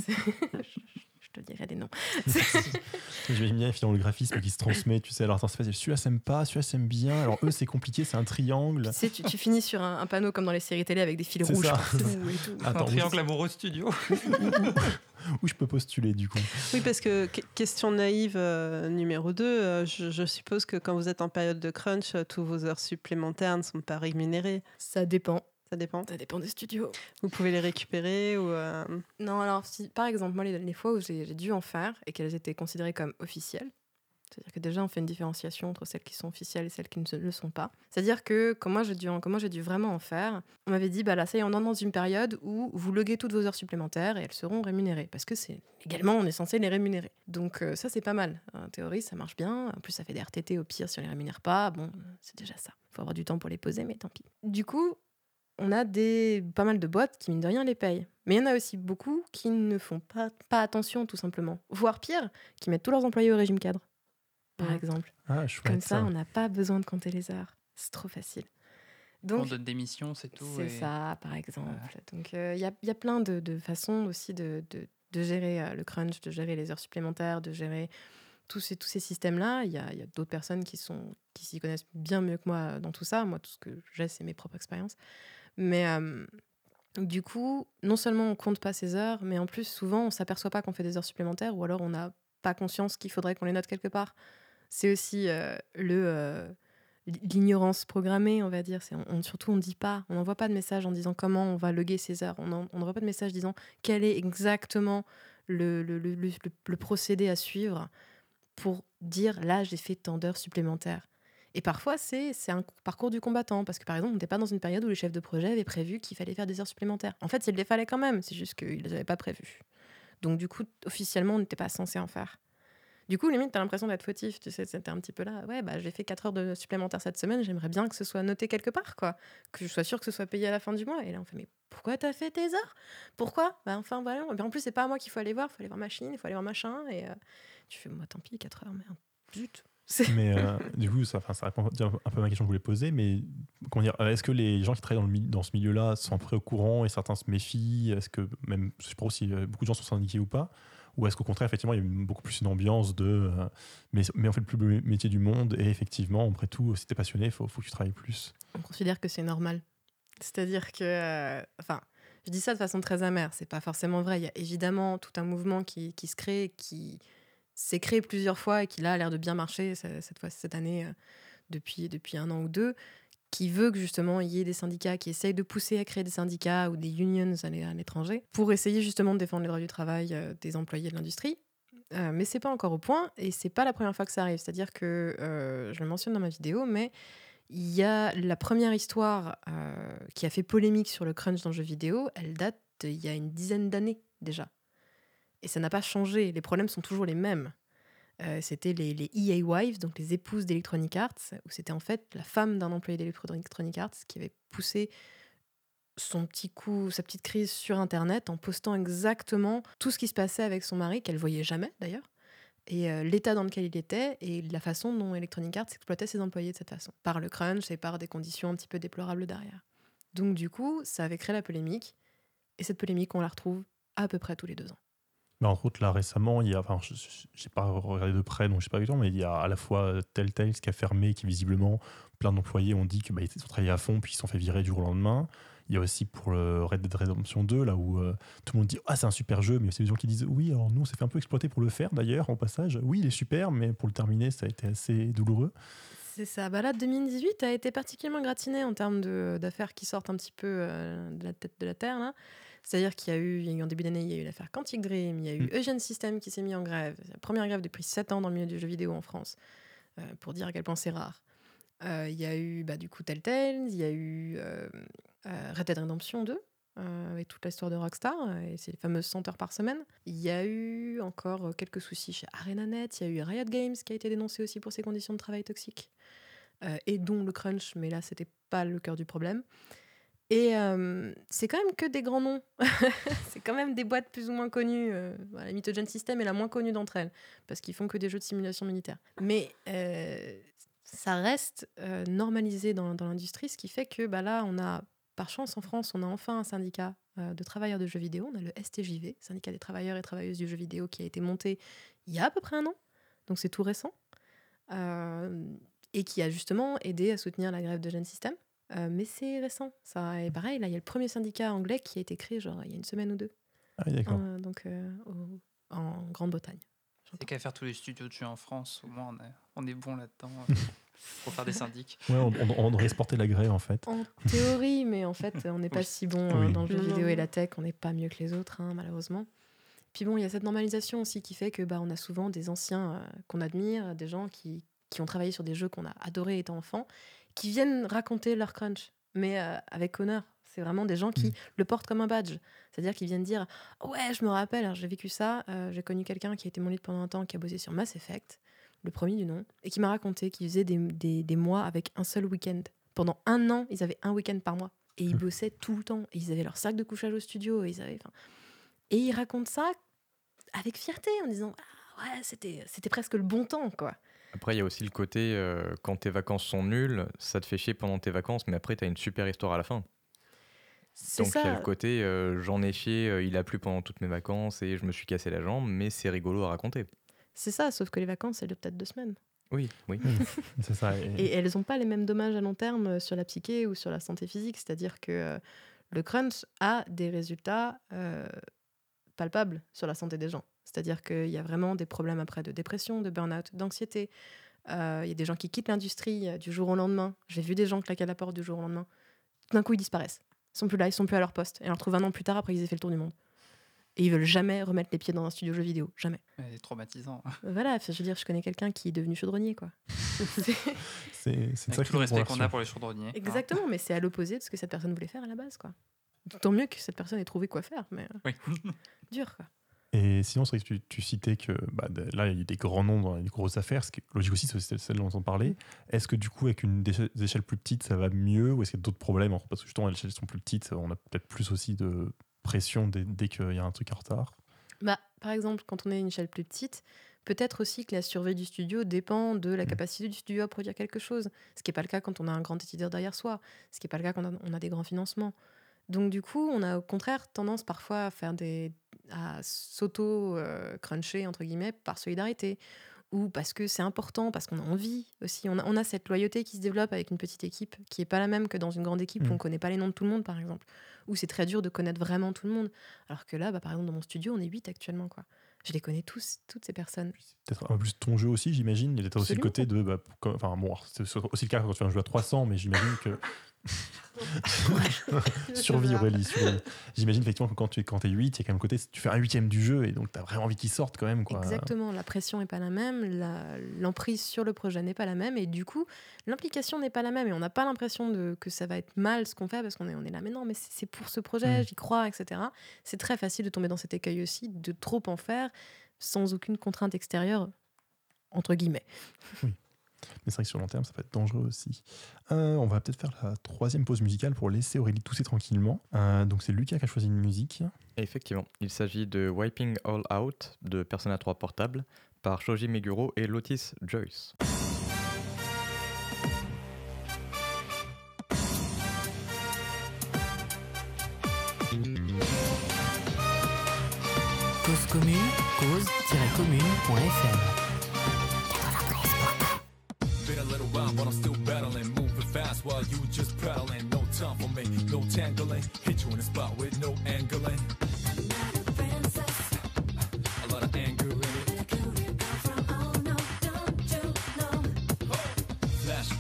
euh, Je te dirai des noms. J'aime bien finalement le graphisme qui se transmet, tu sais. Alors, attends, c'est celui-là s'aime pas, celui-là s'aime bien. Alors, eux, c'est compliqué, c'est un triangle. Tu sais, tu, tu finis sur un, un panneau comme dans les séries télé avec des fils C'est rouges ça. partout et tout. Attends, un triangle amoureux studio. où je peux postuler du coup? Oui, parce que que- question naïve euh, numéro 2, je, je suppose que quand vous êtes en période de crunch, euh, tous vos heures supplémentaires ne sont pas rémunérées. Ça dépend. Ça dépend. Ça dépend des studios. Vous pouvez les récupérer ou. euh, Non, alors, si, par exemple, moi, les, les fois où j'ai dû en faire et qu'elles étaient considérées comme officielles, c'est-à-dire que déjà, on fait une différenciation entre celles qui sont officielles et celles qui ne le sont pas. C'est-à-dire que, quand moi, j'ai dû, en- quand moi, j'ai dû vraiment en faire, on m'avait dit, bah là, ça y est, on est dans une période où vous loguez toutes vos heures supplémentaires et elles seront rémunérées. Parce que c'est légalement, on est censé les rémunérer. Donc, euh, ça, c'est pas mal. En théorie, ça marche bien. En plus, ça fait des RTT au pire si on les rémunère pas. Bon, c'est déjà ça. Il faut avoir du temps pour les poser, mais tant pis. Du coup, on a des, pas mal de boîtes qui, mine de rien, les payent. Mais il y en a aussi beaucoup qui ne font pas, pas attention, tout simplement. Voire pire, qui mettent tous leurs employés au régime cadre, par Ouais. exemple. Ah. Comme ça, on n'a pas besoin de compter les heures. C'est trop facile. On Donc, donne des missions, c'est tout. c'est et- ça, par exemple. Donc, euh, il y, a, il y a plein de, de façons aussi de, de- de gérer euh, le crunch, de gérer les heures supplémentaires, de gérer tous ces, tous ces systèmes-là. Il y a, il y a d'autres personnes qui s'y connaissent bien mieux que moi euh, dans tout ça. Moi, tout ce que j'ai, c'est mes propres expériences. Mais du coup, non seulement on compte pas ces heures, mais en plus, souvent, on s'aperçoit pas qu'on fait des heures supplémentaires ou alors on n'a pas conscience qu'il faudrait qu'on les note quelque part. C'est aussi le. l'ignorance programmée, on va dire. C'est, surtout, on ne dit pas, on n'envoie pas de message en disant comment on va loguer ces heures. On en- on n'envoie pas de message disant quel est exactement le- le- le- le procédé à suivre pour dire là, j'ai fait tant d'heures supplémentaires. Et parfois, c'est, un parcours du combattant, parce que par exemple, on n'était pas dans une période où le chef de projet avait prévu qu'il fallait faire des heures supplémentaires. En fait, il les fallait quand même, c'est juste qu'il ne les avait pas prévues. Donc, du coup, officiellement, on n'était pas censé en faire. Du coup, limite, t'as l'impression d'être fautif. Tu sais, c'était un petit peu là. Ouais, bah, j'ai fait 4 heures de supplémentaires cette semaine. J'aimerais bien que ce soit noté quelque part, quoi. Que je sois sûr que ce soit payé à la fin du mois. Et là, on fait, mais pourquoi t'as fait tes heures? Pourquoi? Bah, enfin, voilà. Et en plus, c'est pas à moi qu'il faut aller voir. Il faut aller voir machine, il faut aller voir machin. Et euh, tu fais, moi, tant pis, 4 heures, merde. Zut. Mais euh, du coup, ça, répond un peu à ma question que je voulais poser. Mais comment dire, est-ce que les gens qui travaillent dans, le, mi- dans ce milieu-là sont prêts au courant et certains se méfient? Est-ce que même, je sais pas si euh, beaucoup de gens sont syndiqués ou pas? Ou est-ce qu'au contraire, effectivement, il y a beaucoup plus une ambiance de. euh, mais, mais on fait le plus beau métier du monde et effectivement, après tout, si t'es passionné, il faut, faut que tu travailles plus. on considère que c'est normal. C'est-à-dire que, euh, enfin, je dis ça de façon très amère, c'est pas forcément vrai. Il y a évidemment tout un mouvement qui, qui se crée, qui s'est créé plusieurs fois et qui là a l'air de bien marcher ce- cette fois cette année euh, depuis depuis un an ou deux, qui veut que justement il y ait des syndicats qui essayent de pousser à créer des syndicats ou des unions à l'é- à l'étranger pour essayer justement de défendre les droits du travail euh, des employés de l'industrie. Euh, mais c'est pas encore au point et c'est pas la première fois que ça arrive. C'est-à-dire que euh, je le mentionne dans ma vidéo, mais il y a la première histoire qui a fait polémique sur le crunch dans le jeu vidéo. Elle date d'il y a une dizaine d'années déjà. Et ça n'a pas changé. Les problèmes sont toujours les mêmes. Euh, c'était les, EA Wives, donc les épouses d'Electronic Arts, où c'était en fait la femme d'un employé d'Electronic Arts qui avait poussé son petit coup, sa petite crise sur Internet en postant exactement tout ce qui se passait avec son mari, qu'elle voyait jamais d'ailleurs, et euh, l'état dans lequel il était, et la façon dont Electronic Arts exploitait ses employés de cette façon, par le crunch et par des conditions un petit peu déplorables derrière. Donc du coup, ça avait créé la polémique, et cette polémique, on la retrouve à peu près tous les deux ans. Mais entre autres, là récemment, il y a, enfin, je n'ai pas regardé de près, donc je sais pas exactement, mais il y a à la fois Telltale qui a fermé, qui visiblement, plein d'employés ont dit qu'ils bah, ont travaillé à fond, puis ils se sont fait virer du jour au lendemain. Il y a aussi pour le Red Dead Redemption 2, là où euh, tout le monde dit Ah, c'est un super jeu, mais aussi des gens qui disent Oui, alors nous, on s'est fait un peu exploiter pour le faire d'ailleurs, en passage. Oui, il est super, mais pour le terminer, ça a été assez douloureux. C'est ça. Bah là, 2018 a été particulièrement gratiné en termes d'affaires qui sortent un petit peu euh, de la tête de la terre. là. C'est-à-dire qu'il y a eu, il y a eu en début d'année, il y a eu l'affaire Quantic Dream, il y a eu Mm. Eugene System qui s'est mis en grève. La première grève depuis 7 ans dans le milieu du jeu vidéo en France, euh, pour dire à quel point c'est rare. Euh, Il y a eu bah, du coup Telltale, il y a eu euh, Red Dead Redemption 2, euh, avec toute l'histoire de Rockstar, euh, et les fameuses 100 heures par semaine. Il y a eu encore euh, quelques soucis chez ArenaNet, il y a eu Riot Games qui a été dénoncé aussi pour ses conditions de travail toxiques et dont le crunch, mais là, c'était pas le cœur du problème. Et euh, c'est quand même que des grands noms. c'est quand même des boîtes plus ou moins connues. Euh, voilà, Mitogen System est la moins connue d'entre elles, parce qu'ils font que des jeux de simulation militaire. Mais euh, ça reste euh, normalisé dans, dans l'industrie, ce qui fait que bah, là, on a, par chance en France, on a enfin un syndicat de travailleurs de jeux vidéo. On a le STJV, syndicat des travailleurs et travailleuses du jeu vidéo, qui a été monté il y a à peu près un an. Donc c'est tout récent. Et qui a justement aidé à soutenir la grève de Gen System. Euh, mais c'est récent. Ça, et pareil, là, il y a le premier syndicat anglais qui a été créé genre, il y a une semaine ou deux, Ah, oui, d'accord. euh, donc euh, au- en Grande-Bretagne. C'est qu'à faire tous les studios de jeux en France, au moins on est, on est bon là-dedans pour faire des syndics. Ouais, on, on- on devrait exporter la grève, en fait. En théorie, mais en fait, on n'est pas Oui. si bon Oui. dans le jeu Non, vidéo non. et la tech, on n'est pas mieux que les autres, hein, malheureusement. Puis bon, il y a cette normalisation aussi qui fait que bah, on a souvent des anciens euh, qu'on admire, des gens qui, qui ont travaillé sur des jeux qu'on a adorés étant enfant, qui viennent raconter leur crunch, mais euh, avec honneur. C'est vraiment des gens qui Mm. le portent comme un badge. C'est-à-dire qu'ils viennent dire Ouais, je me rappelle, j'ai vécu ça, euh, j'ai connu quelqu'un qui a été mon lead pendant un temps, qui a bossé sur Mass Effect, le premier du nom, et qui m'a raconté qu'il faisait des, des- des mois avec un seul week-end. Pendant un an, ils avaient un week-end par mois. Et ils Mm. bossaient tout le temps. Et ils avaient leur sac de couchage au studio. Et ils, avaient, et ils racontent ça avec fierté en disant ah, Ouais, c'était c'était presque le bon temps, quoi. Après, il y a aussi le côté, euh, quand tes vacances sont nulles, ça te fait chier pendant tes vacances, mais après, tu as une super histoire à la fin. C'est Donc, il y a le côté, euh, j'en ai chié, euh, il a plu pendant toutes mes vacances et je me suis cassé la jambe, mais c'est rigolo à raconter. C'est ça, sauf que les vacances, elles durent peut-être deux semaines. Oui, oui. C'est ça. et- Et elles n'ont pas les mêmes dommages à long terme euh, sur la psyché ou sur la santé physique. C'est-à-dire que euh, le crunch a des résultats euh, palpables sur la santé des gens. C'est-à-dire qu'il y a vraiment des problèmes après de dépression, de burn-out, d'anxiété. Euh, Il y a des gens qui quittent l'industrie euh, du jour au lendemain. J'ai vu des gens claquer à la porte du jour au lendemain. Tout d'un coup, ils disparaissent. Ils sont plus là, ils sont plus à leur poste. Et on les retrouve un an plus tard après qu'ils aient fait le tour du monde. Et ils veulent jamais remettre les pieds dans un studio jeu vidéo. Jamais. C'est traumatisant. Voilà, je veux dire, je connais quelqu'un qui est devenu chaudronnier, quoi. C'est- le respect qu'on a pour les chaudronniers. hein. Exactement, mais c'est à l'opposé de ce que cette personne voulait faire à la base, quoi. Tant mieux que cette personne ait trouvé quoi faire, mais euh, Oui. dur, quoi. Et sinon, c'est vrai que tu, tu citais que bah, là, il y a des grands noms dans les grosses affaires, ce qui est logique aussi, c'est celle dont on parlait. Est-ce que du coup, avec une des échelles plus petites, ça va mieux ou est-ce qu'il y a d'autres problèmes? Parce que justement, les échelles sont plus petites, on a peut-être plus aussi de pression dès, dès qu'il y a un truc en retard. Bah, par exemple, quand on est à une échelle plus petite, peut-être aussi que la survie du studio dépend de la Mm. capacité du studio à produire quelque chose, ce qui n'est pas le cas quand on a un grand éditeur derrière soi, ce qui n'est pas le cas quand on a, on a des grands financements. Donc du coup, on a au contraire tendance parfois à faire des à s'auto-cruncher entre guillemets par solidarité ou parce que c'est important, parce qu'on a envie aussi. On a, on a cette loyauté qui se développe avec une petite équipe qui n'est pas la même que dans une grande équipe où Mm. on ne connaît pas les noms de tout le monde, par exemple, où c'est très dur de connaître vraiment tout le monde. Alors que là, bah, par exemple, dans mon studio, on est 8 actuellement. Quoi. Je les connais tous, toutes ces personnes. Peut-être un peu plus ton jeu aussi, j'imagine. Il y a peut-être aussi le côté de. bah, enfin, bon, c'est aussi le cas quand tu fais un jeu à 300, mais j'imagine que. survie, Aurélie, survie. J'imagine effectivement que quand tu es, quand es 8, il y a quand même côté. Tu fais un huitième du jeu et donc tu as vraiment envie qu'il sorte quand même. Quoi. Exactement, la pression n'est pas la même, l'emprise sur le projet n'est pas la même, et du coup, l'implication n'est pas la même, et on n'a pas l'impression que ça va être mal ce qu'on fait, parce qu'on est, on est là, mais non, mais c'est c'est pour ce projet, Mm. j'y crois, etc. C'est très facile de tomber dans cet écueil aussi, de trop en faire, sans aucune contrainte extérieure, entre guillemets. Mais c'est vrai que sur le long terme, ça peut être dangereux aussi. Euh, on va peut-être faire la troisième pause musicale pour laisser Aurélie tousser tranquillement. Euh, donc c'est Lucas qui a choisi une musique. Effectivement, il s'agit de Wiping All Out de Persona 3 Portable par Shoji Meguro et Lotus Joyce. Cause commune, cause-commune.fm. just prattling. No time for me, no tangling. Hit you in the spot with no angling. A lot of anger in it.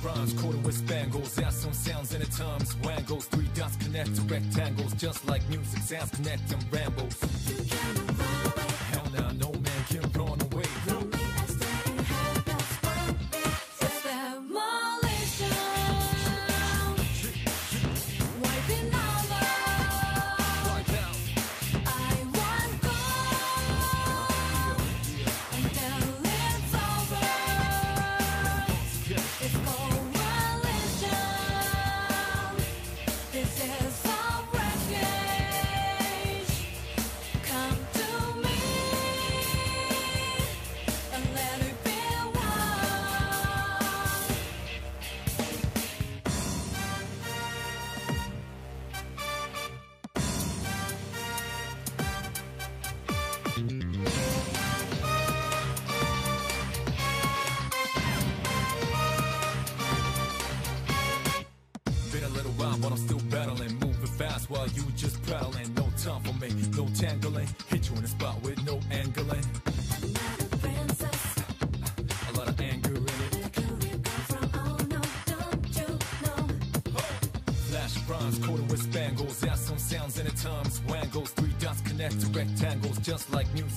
Rhymes, quarter with spangles. Add some sounds in the times. Wangles, three dots connect to rectangles. Just like music sounds connect them rambles.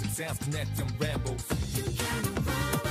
It sounds connect and rambles.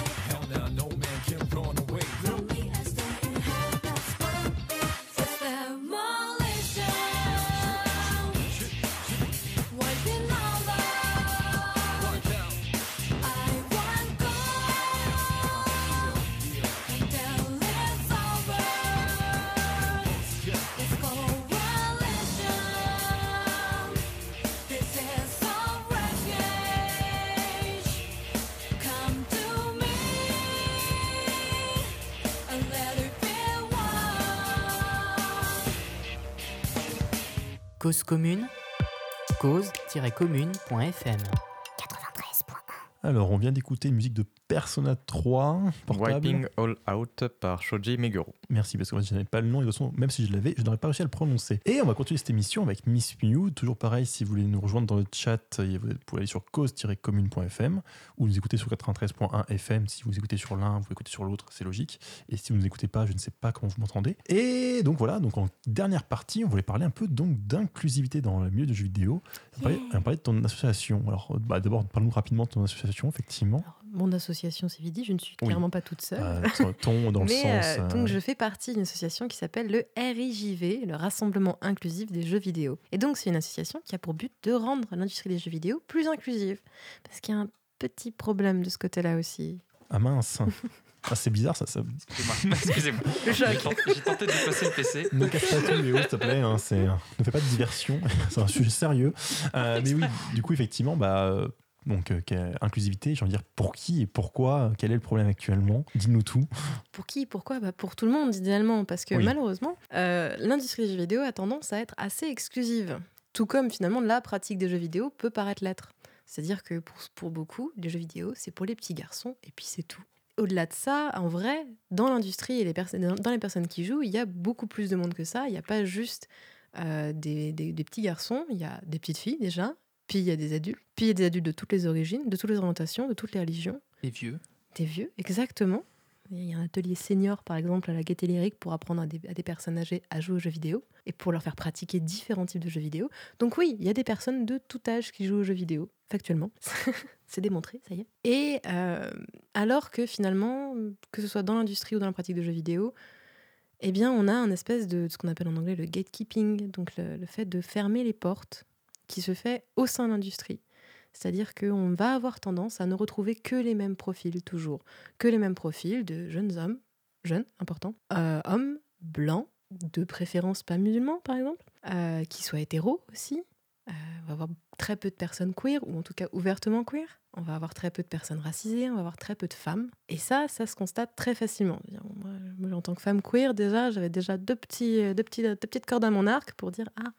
Cause commune, cause-commune.fm. 93.1. Alors, on vient d'écouter une musique de Persona 3 portable. Wiping All Out par Shoji Meguro. Merci, parce que moi, je n'avais pas le nom, et de toute façon, même si je l'avais, je n'aurais pas réussi à le prononcer. Et on va continuer cette émission avec Miss Mew. Toujours pareil, si vous voulez nous rejoindre dans le chat, euh, vous pouvez aller sur cause-commune.fm ou nous écouter sur 93.1 FM. Si vous écoutez sur l'un, vous écoutez sur l'autre, c'est logique. Et si vous ne nous écoutez pas, je ne sais pas comment vous m'entendez. Et donc voilà, donc en dernière partie, on voulait parler un peu donc d'inclusivité dans le milieu de jeux vidéo. On parlait, on parlait de ton association. Alors, euh, bah, d'abord, parle-nous rapidement de ton association, effectivement. Alors, mon association CVD, je ne suis Oui. clairement pas toute seule. Euh, ton- dans le Mais, sens. euh, euh, donc je fais partie d'une association qui s'appelle le RIJV, le Rassemblement inclusif des jeux vidéo. Et donc c'est une association qui a pour but de rendre l'industrie des jeux vidéo plus inclusive. Parce qu'il y a un petit problème de ce côté-là aussi. Ah mince. Ah, c'est bizarre, ça, ça, Excusez-moi. Excusez-moi. J'ai tenté, de passer le PC. Ne casse pas tout, Léo, s'il te plaît. hein, c'est, ne fais pas de diversion. c'est un sujet sérieux. Euh, mais oui, du coup, effectivement, bah, euh, donc, euh, inclusivité, j'ai envie de dire pour qui et pourquoi Quel est le problème actuellement? Dis-nous tout. Pour qui Pourquoi? Bah Pour tout le monde, idéalement. Parce que Oui. malheureusement, euh, l'industrie des jeux vidéo a tendance à être assez exclusive. Tout comme finalement la pratique des jeux vidéo peut paraître l'être. C'est-à-dire que pour, pour beaucoup, les jeux vidéo, c'est pour les petits garçons et puis c'est tout. Au-delà de ça, en vrai, dans l'industrie et les dans les personnes qui jouent, il y a beaucoup plus de monde que ça. Il n'y a pas juste euh, des, des- des petits garçons, il y a des petites filles déjà, puis il y a des adultes, puis il y a des adultes de toutes les origines, de toutes les orientations, de toutes les religions, Les vieux. des vieux, exactement. Il y a un atelier senior, par exemple, à la Gaîté Lyrique pour apprendre à des, à des personnes âgées à jouer aux jeux vidéo et pour leur faire pratiquer différents types de jeux vidéo. Donc oui, il y a des personnes de tout âge qui jouent aux jeux vidéo, factuellement. C'est démontré, ça y est. Et euh, alors que finalement, que ce soit dans l'industrie ou dans la pratique de jeux vidéo, eh bien, on a un espèce de ce qu'on appelle en anglais le gatekeeping, donc le, le fait de fermer les portes qui se fait au sein de l'industrie. C'est-à-dire qu'on va avoir tendance à ne retrouver que les mêmes profils toujours, que les mêmes profils de jeunes hommes, jeunes, important, euh, hommes blancs, de préférence pas musulmans par exemple, euh, qui soient hétéros aussi. Euh, on va avoir très peu de personnes queer, ou en tout cas ouvertement queer. On va avoir très peu de personnes racisées, on va avoir très peu de femmes. Et ça, ça se constate très facilement. Moi, en tant que femme queer, déjà, j'avais déjà deux, petits, euh, deux, petits, deux petites cordes à mon arc pour dire Ah,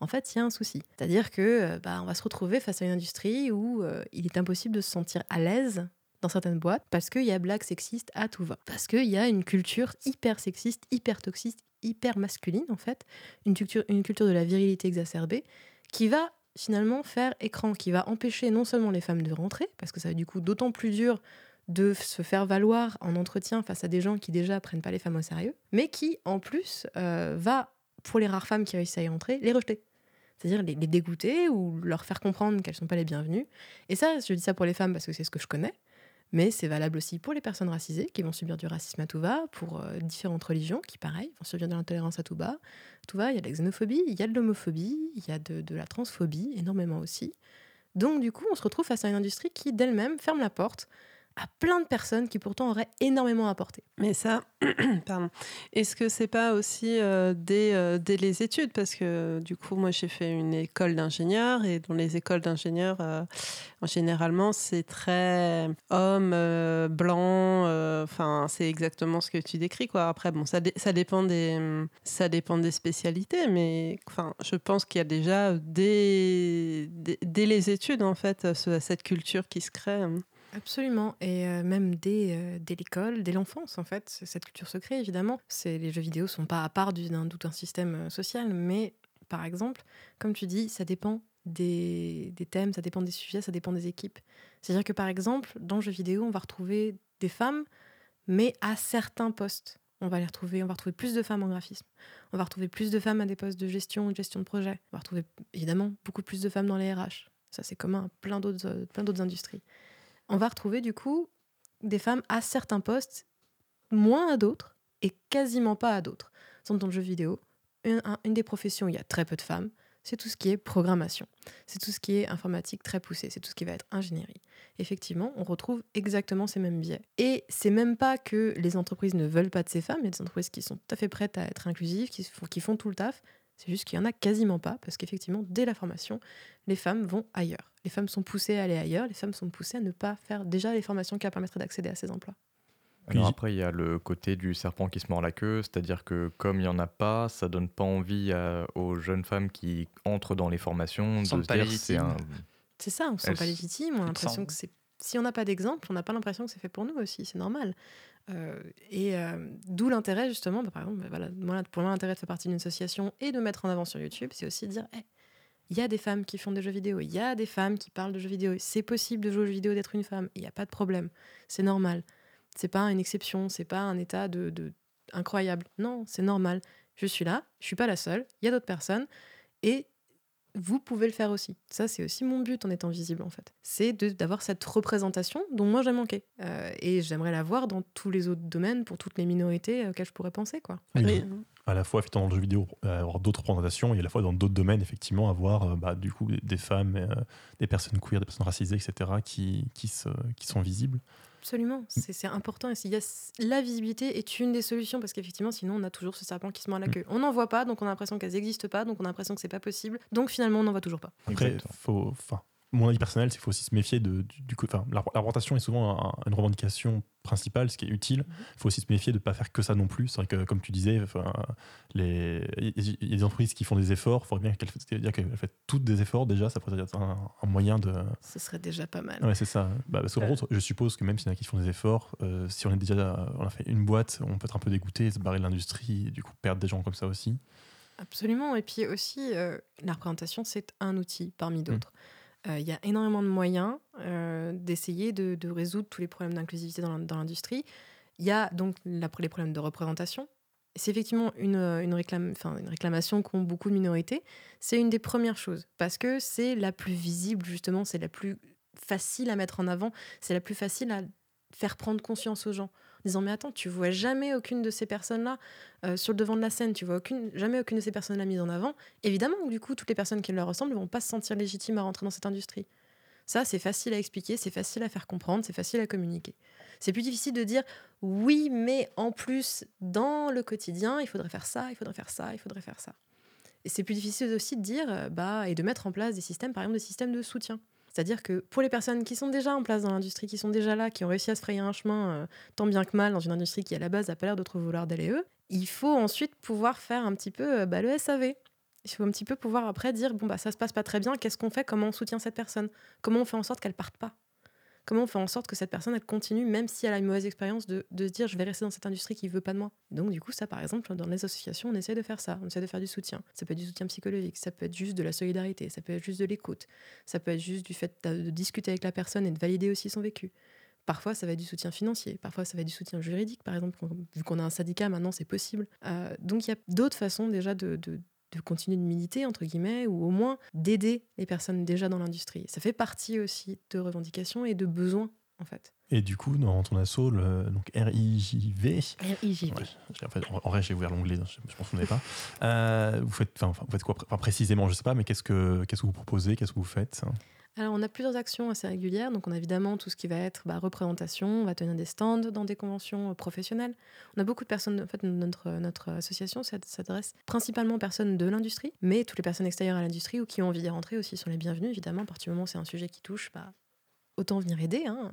en fait, il y a un souci. C'est-à-dire que euh, bah, on va se retrouver face à une industrie où il est impossible de se sentir à l'aise dans certaines boîtes parce qu'il y a blague sexiste à tout va. Parce qu'il y a une culture hyper sexiste, hyper toxique, hyper masculine, en fait. Une culture, une culture de la virilité exacerbée qui va finalement faire écran, qui va empêcher non seulement les femmes de rentrer, parce que ça va du coup d'autant plus dur de se faire valoir en entretien face à des gens qui déjà prennent pas les femmes au sérieux, mais qui en plus euh, va, pour les rares femmes qui réussissent à y entrer, les rejeter. C'est-à-dire les, les dégoûter ou leur faire comprendre qu'elles sont pas les bienvenues. Et ça, je dis ça pour les femmes parce que c'est ce que je connais, mais c'est valable aussi pour les personnes racisées qui vont subir du racisme à tout va, pour euh, différentes religions qui, pareil, vont subir de l'intolérance à tout va, il y a de la xénophobie, il y a de l'homophobie, il y a de la transphobie, énormément aussi. Donc du coup, on se retrouve face à une industrie qui d'elle-même ferme la porte à plein de personnes qui pourtant auraient énormément apporté. Mais ça, pardon. Est-ce que c'est pas aussi euh, dès, euh, dès les études? Parce que du coup, moi, j'ai fait une école d'ingénieur et dans les écoles d'ingénieurs, euh, en généralement, c'est très homme, blanc. Enfin, c'est exactement ce que tu décris, quoi. Après, bon, ça, ça dépend des, ça dépend des spécialités, mais je pense qu'il y a déjà dès, dès, les études, en fait, ce- cette culture qui se crée. hein. Absolument, et euh, même dès, euh, dès l'école, dès l'enfance en fait, cette culture se crée évidemment. Les jeux vidéo sont pas à part du- d'un tout un système euh, social, mais par exemple, comme tu dis, ça dépend des, thèmes, ça dépend des sujets, ça dépend des équipes. C'est-à-dire que par exemple, dans le jeu vidéo, on va retrouver des femmes, mais à certains postes. On va les retrouver, on va retrouver plus de femmes en graphisme. On va retrouver plus de femmes à des postes de gestion ou de gestion de projet. On va retrouver évidemment beaucoup plus de femmes dans les RH. Ça, c'est commun à plein d'autres industries on va retrouver du coup des femmes à certains postes, moins à d'autres, et quasiment pas à d'autres. Exemple, dans le jeu vidéo, une, un- une des professions où il y a très peu de femmes, c'est tout ce qui est programmation. C'est tout ce qui est informatique très poussé. C'est tout ce qui va être ingénierie. Effectivement, on retrouve exactement ces mêmes biais. Et c'est même pas que les entreprises ne veulent pas de ces femmes. Il y a des entreprises qui sont tout à fait prêtes à être inclusives, qui font tout le taf. C'est juste qu'il y en a quasiment pas, parce qu'effectivement, dès la formation, les femmes vont ailleurs. Les femmes sont poussées à aller ailleurs, les femmes sont poussées à ne pas faire déjà les formations qui leur permettraient d'accéder à ces emplois. Alors Puis- après, il y a le côté du serpent qui se mord la queue, c'est-à-dire que comme il n'y en a pas, ça donne pas envie à- aux jeunes femmes qui entrent dans les formations de Se dire c'est un... C'est ça, on se sent pas légitime, on a l'impression que c'est... Si on n'a pas d'exemple, on n'a pas l'impression que c'est fait pour nous aussi, c'est normal. Euh, et euh, d'où l'intérêt justement, bah, par exemple, voilà, pour moi l'intérêt de faire partie d'une association et de mettre en avant sur YouTube, c'est aussi de dire, il y a des femmes qui font des jeux vidéo, il y a des femmes qui parlent de jeux vidéo, c'est possible de jouer aux jeux vidéo d'être une femme, il n'y a pas de problème, c'est normal. C'est pas une exception, c'est pas un état de- incroyable. Non, c'est normal. Je suis là, je suis pas la seule, il y a d'autres personnes et vous pouvez le faire aussi. Ça, c'est aussi mon but en étant visible, en fait. C'est de- d'avoir cette représentation dont moi j'ai manqué. Euh, et j'aimerais la voir dans tous les autres domaines, pour toutes les minorités auxquelles je pourrais penser, quoi. Oui, à la fois effectivement dans le jeu vidéo euh, avoir d'autres représentations et à la fois dans d'autres domaines effectivement avoir euh, bah, du coup des femmes euh, des personnes queer des personnes racisées etc qui, qui, se, qui sont visibles Absolument, c'est c'est important. Et s'il y a la visibilité est une des solutions parce qu'effectivement, sinon, on a toujours ce serpent qui se mord la Mm. queue. On n'en voit pas, donc on a l'impression qu'elles n'existent pas, donc on a l'impression que c'est pas possible. Donc finalement, on n'en voit toujours pas. après Exactement. faut enfin mon avis personnel c'est qu'il faut aussi se méfier de, du, du coup enfin la, est souvent un- une revendication principale ce qui est utile il faut aussi se méfier de ne pas faire que ça non plus c'est vrai que comme tu disais enfin les il y a des entreprises qui font des efforts il faudrait bien qu'elles c'est-à-dire qu'elles fassent toutes des efforts déjà ça pourrait être un, un moyen de Ce serait déjà pas mal. Ouais, c'est ça. Bah, parce qu'en Euh. gros, je suppose que même s'il y en a qui font des efforts, euh, si on est déjà, on a fait une boîte, on peut être un peu dégoûté, se barrer de l'industrie, et du coup perdre des gens comme ça aussi. Absolument. Et puis aussi, euh, la représentation, c'est un outil parmi d'autres. Euh, Il y a énormément de moyens euh, d'essayer de, résoudre tous les problèmes d'inclusivité dans l'in- dans l'industrie. Il y a donc les problèmes de représentation. C'est effectivement une, euh, une, réclame, une réclamation qu'ont beaucoup de minorités. C'est une des premières choses parce que c'est la plus visible, justement, c'est la plus facile à mettre en avant, c'est la plus facile à faire prendre conscience aux gens. Disant, mais attends, tu vois jamais aucune de ces personnes-là euh, sur le devant de la scène, tu vois jamais aucune de ces personnes-là mise en avant. Évidemment, du coup, toutes les personnes qui leur ressemblent vont pas se sentir légitimes à rentrer dans cette industrie. Ça, c'est facile à expliquer, c'est facile à faire comprendre, c'est facile à communiquer. C'est plus difficile de dire oui, mais en plus, dans le quotidien, il faudrait faire ça, il faudrait faire ça, il faudrait faire ça. Et c'est plus difficile aussi de dire euh, bah, et de mettre en place des systèmes, par exemple, des systèmes de soutien. C'est-à-dire que pour les personnes qui sont déjà en place dans l'industrie, qui sont déjà là, qui ont réussi à se frayer un chemin euh, tant bien que mal dans une industrie qui à la base n'a pas l'air de trop vouloir d'aller eux, il faut ensuite pouvoir faire un petit peu euh, bah, le SAV. Il faut un petit peu pouvoir après dire bon bah ça se passe pas très bien, qu'est-ce qu'on fait, comment on soutient cette personne, comment on fait en sorte qu'elle parte pas, comment on fait en sorte que cette personne elle continue même si elle a une mauvaise expérience de, de se dire je vais rester dans cette industrie qui veut pas de moi. Donc du coup ça par exemple dans les associations on essaie de faire ça, on essaie de faire du soutien. Ça peut être du soutien psychologique, ça peut être juste de la solidarité, ça peut être juste de l'écoute, ça peut être juste du fait de, discuter avec la personne et de valider aussi son vécu. Parfois, ça va être du soutien financier. Parfois, ça va être du soutien juridique, par exemple. Vu qu'on a un syndicat, maintenant, c'est possible. Euh, donc, il y a d'autres façons déjà de, de continuer de militer, entre guillemets, ou au moins d'aider les personnes déjà dans l'industrie. Ça fait partie aussi de revendications et de besoins, en fait. Et du coup, dans ton assaut, le, donc RIJV, RIJV. Ouais, en, fait, en, en vrai, j'ai ouvert l'onglet, je, je m'en souvenais pas. Euh, vous, faites, enfin, vous faites quoi enfin, précisément Je sais pas, mais qu'est-ce que, qu'est-ce que vous proposez Qu'est-ce que vous faites Alors, on a plusieurs actions assez régulières. Donc, on a évidemment tout ce qui va être bah, représentation. On va tenir des stands dans des conventions euh, professionnelles. On a beaucoup de personnes. En fait, notre, notre association s'ad- s'adresse principalement aux personnes de l'industrie, mais toutes les personnes extérieures à l'industrie ou qui ont envie d'y rentrer aussi sont les bienvenues, évidemment. À partir du moment où c'est un sujet qui touche, bah, autant venir aider. hein.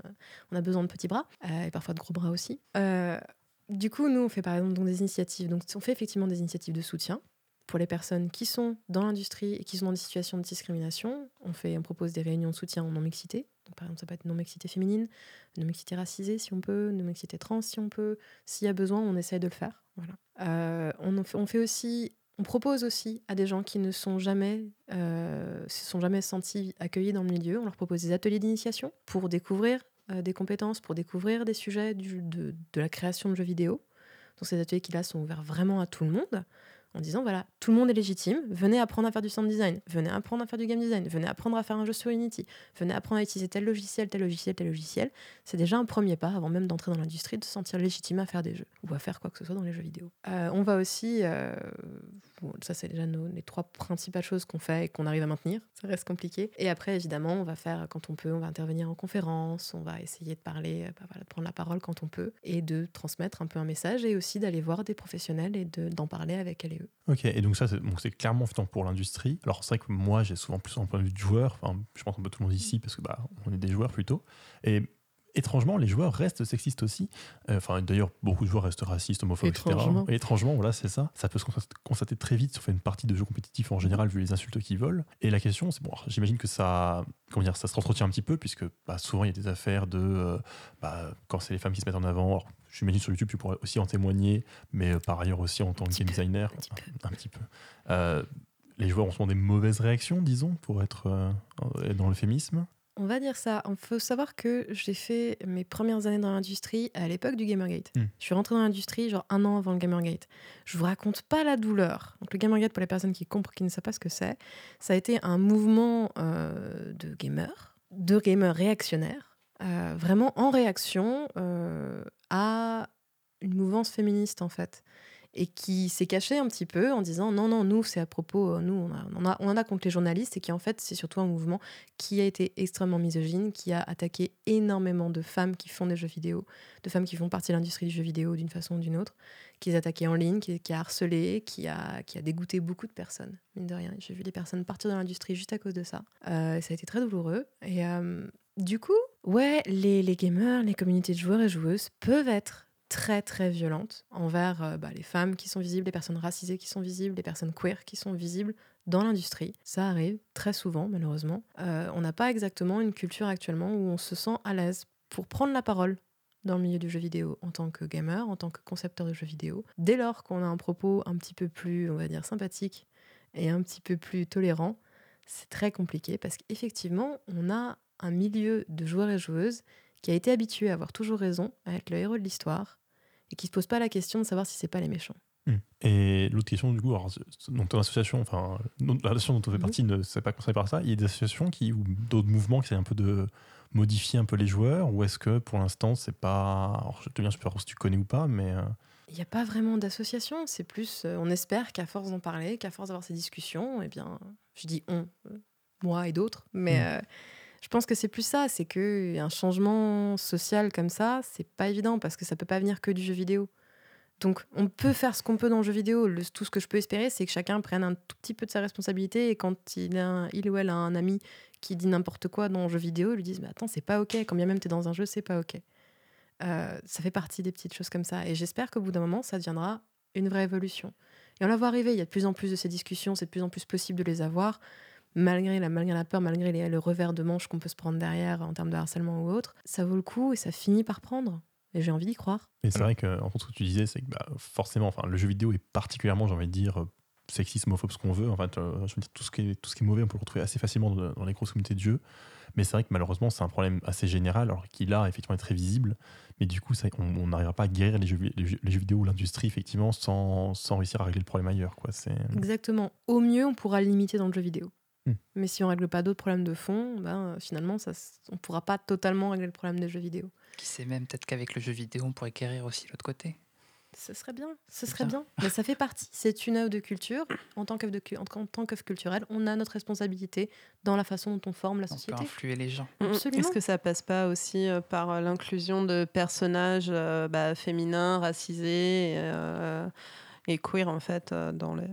On a besoin de petits bras euh, et parfois de gros bras aussi. Euh, du coup, nous, on fait par exemple donc, des initiatives. Donc, on fait effectivement des initiatives de soutien pour les personnes qui sont dans l'industrie et qui sont dans des situations de discrimination. On, fait, on propose des réunions de soutien en non-mixité. Par exemple, ça peut être non-mixité féminine, non-mixité racisée si on peut, non-mixité trans si on peut. S'il y a besoin, on essaye de le faire. Voilà. Euh, on, aussi... On propose aussi à des gens qui ne sont jamais, euh, se sont jamais sentis accueillis dans le milieu, on leur propose des ateliers d'initiation pour découvrir euh, des compétences, pour découvrir des sujets de, de la création de jeux vidéo. Donc ces ateliers qui là sont ouverts vraiment à tout le monde en disant voilà, tout le monde est légitime, venez apprendre à faire du sound design, venez apprendre à faire du game design, venez apprendre à faire un jeu sur Unity, venez apprendre à utiliser tel logiciel, tel logiciel, tel logiciel. C'est déjà un premier pas avant même d'entrer dans l'industrie, de se sentir légitime à faire des jeux ou à faire quoi que ce soit dans les jeux vidéo. Euh, on va aussi, euh, ça c'est déjà nos, les trois principales choses qu'on fait et qu'on arrive à maintenir, ça reste compliqué. Et après évidemment, on va faire quand on peut, on va intervenir en conférence, on va essayer de parler, euh, bah, de prendre la parole quand on peut et de transmettre un peu un message et aussi d'aller voir des professionnels et de- d'en parler avec elles Ok, et donc ça, c'est, clairement fait pour l'industrie. Alors c'est vrai que moi, j'ai souvent plus un point de vue de joueur. Enfin, je pense un peu tout le monde ici parce que bah, on est des joueurs plutôt. Et étrangement, les joueurs restent sexistes aussi. Euh, Enfin, d'ailleurs, beaucoup de joueurs restent racistes, homophobes, Étrangement. etc. Et étrangement, voilà, c'est ça. Ça peut se constater- très vite sur une partie de jeux compétitifs en général, vu les insultes qu'ils volent. Et la question, c'est bon, j'imagine que ça, comment dire, ça se entretient un petit peu, puisque bah, souvent il y a des affaires de, euh, bah, quand c'est les femmes qui se mettent en avant. Alors, j'imagine sur YouTube, tu pourrais aussi en témoigner, mais euh, par ailleurs aussi en tant que game designer, un petit peu. un petit peu. Les joueurs ont souvent des mauvaises réactions, disons, pour être dans l'euphémisme. On va dire ça. Il faut savoir que j'ai fait mes premières années dans l'industrie à l'époque du Gamergate. Hmm. Je suis rentrée dans l'industrie genre un an avant le Gamergate. Je vous raconte pas la douleur. Donc le Gamergate, pour les personnes qui comprennent, qui ne savent pas ce que c'est, ça a été un mouvement euh, de gamers, de gamers réactionnaires, euh, vraiment en réaction euh, à une mouvance féministe en fait et qui s'est caché un petit peu en disant non non nous c'est à propos euh, nous on, a, on, a- on en a contre les journalistes et qui en fait c'est surtout un mouvement qui a été extrêmement misogyne, qui a attaqué énormément de femmes qui font des jeux vidéo, de femmes qui font partie de l'industrie du jeu vidéo d'une façon ou d'une autre, qui les a attaquées en ligne, qui, qui a harcelé, qui a, qui a dégoûté beaucoup de personnes, mine de rien. J'ai vu des personnes partir de l'industrie juste à cause de ça. Euh, ça a été très douloureux. Et euh, du coup, ouais, les, les gamers, les communautés de joueurs et joueuses peuvent être très très violentes envers euh, bah, les femmes qui sont visibles, les personnes racisées qui sont visibles, les personnes queer qui sont visibles dans l'industrie. Ça arrive très souvent, malheureusement. Euh, on n'a pas exactement une culture actuellement où on se sent à l'aise pour prendre la parole dans le milieu du jeu vidéo en tant que gamer, en tant que concepteur de jeux vidéo. Dès lors qu'on a un propos un petit peu plus, on va dire, sympathique et un petit peu plus tolérant, c'est très compliqué parce qu'effectivement, on a un milieu de joueurs et joueuses qui a été habitué à avoir toujours raison, à être le héros de l'histoire, et qui se pose pas la question de savoir si c'est pas les méchants. Hmm. Et l'autre question, du coup, alors, donc ton association, enfin, l'association dont on fait Mhm. partie ne s'est pas concernée par ça. Il y a des associations qui, ou d'autres mouvements qui essayent un peu de modifier un peu les joueurs, ou est-ce que pour l'instant, c'est pas. Alors, je te dis, je sais pas si tu connais ou pas, mais. euh, Il n'y a pas vraiment d'association, c'est plus, euh, on espère qu'à force d'en parler, qu'à force d'avoir ces discussions, eh bien, je dis on, euh, moi et d'autres, mais Mm. euh, je pense que c'est plus ça, c'est que un changement social comme ça, c'est pas évident parce que ça peut pas venir que du jeu vidéo. Donc, on peut faire ce qu'on peut dans le jeu vidéo. Tout ce que je peux espérer, c'est que chacun prenne un tout petit peu de sa responsabilité et quand il, ou elle a un ami qui dit n'importe quoi dans le jeu vidéo, lui dise Mais attends, c'est pas ok. Quand bien même tu es dans un jeu, c'est pas ok. Euh, ça fait partie des petites choses comme ça. Et j'espère qu'au bout d'un moment, ça deviendra une vraie évolution. Et on la voit arriver. Il y a de plus en plus de ces discussions, c'est de plus en plus possible de les avoir, malgré la, malgré la peur, malgré les- le revers de manche qu'on peut se prendre derrière en termes de harcèlement ou autre. Ça vaut le coup et ça finit par prendre. Et j'ai envie d'y croire. Et c'est vrai que, en fait, ce que tu disais, c'est que bah, forcément, enfin, le jeu vidéo est particulièrement, j'ai envie de dire, euh, sexiste, homophobe, ce qu'on veut. En fait, euh, je veux dire, tout ce, qui est, tout ce qui est mauvais, on peut le retrouver assez facilement dans, dans les grosses communautés de jeux. Mais c'est vrai que malheureusement, c'est un problème assez général, alors qu'il a effectivement est très visible. Mais du coup, ça- on n'arrivera pas à guérir les jeux, vi- les jeux, les jeux vidéo ou l'industrie, effectivement, sans, sans réussir à régler le problème ailleurs. Quoi. Exactement. Au mieux, on pourra le limiter dans le jeu vidéo. Hmm. Mais si on règle pas d'autres problèmes de fond, ben, euh, finalement, ça, on pourra pas totalement régler le problème des jeux vidéo. Qui sait même, peut-être qu'avec le jeu vidéo, on pourrait guérir aussi l'autre côté. Ce serait bien, ce serait bien. bien. Mais ça fait partie. C'est une œuvre de culture. En tant qu'œuvre de cu- en en tant qu'œuvre culturelle, on a notre responsabilité dans la façon dont on forme la On peut société. influer les gens. Mm. Absolument. Est-ce que ça passe pas aussi euh, par euh, l'inclusion de personnages euh, bah, féminins, racisés euh, et queer en fait euh, dans les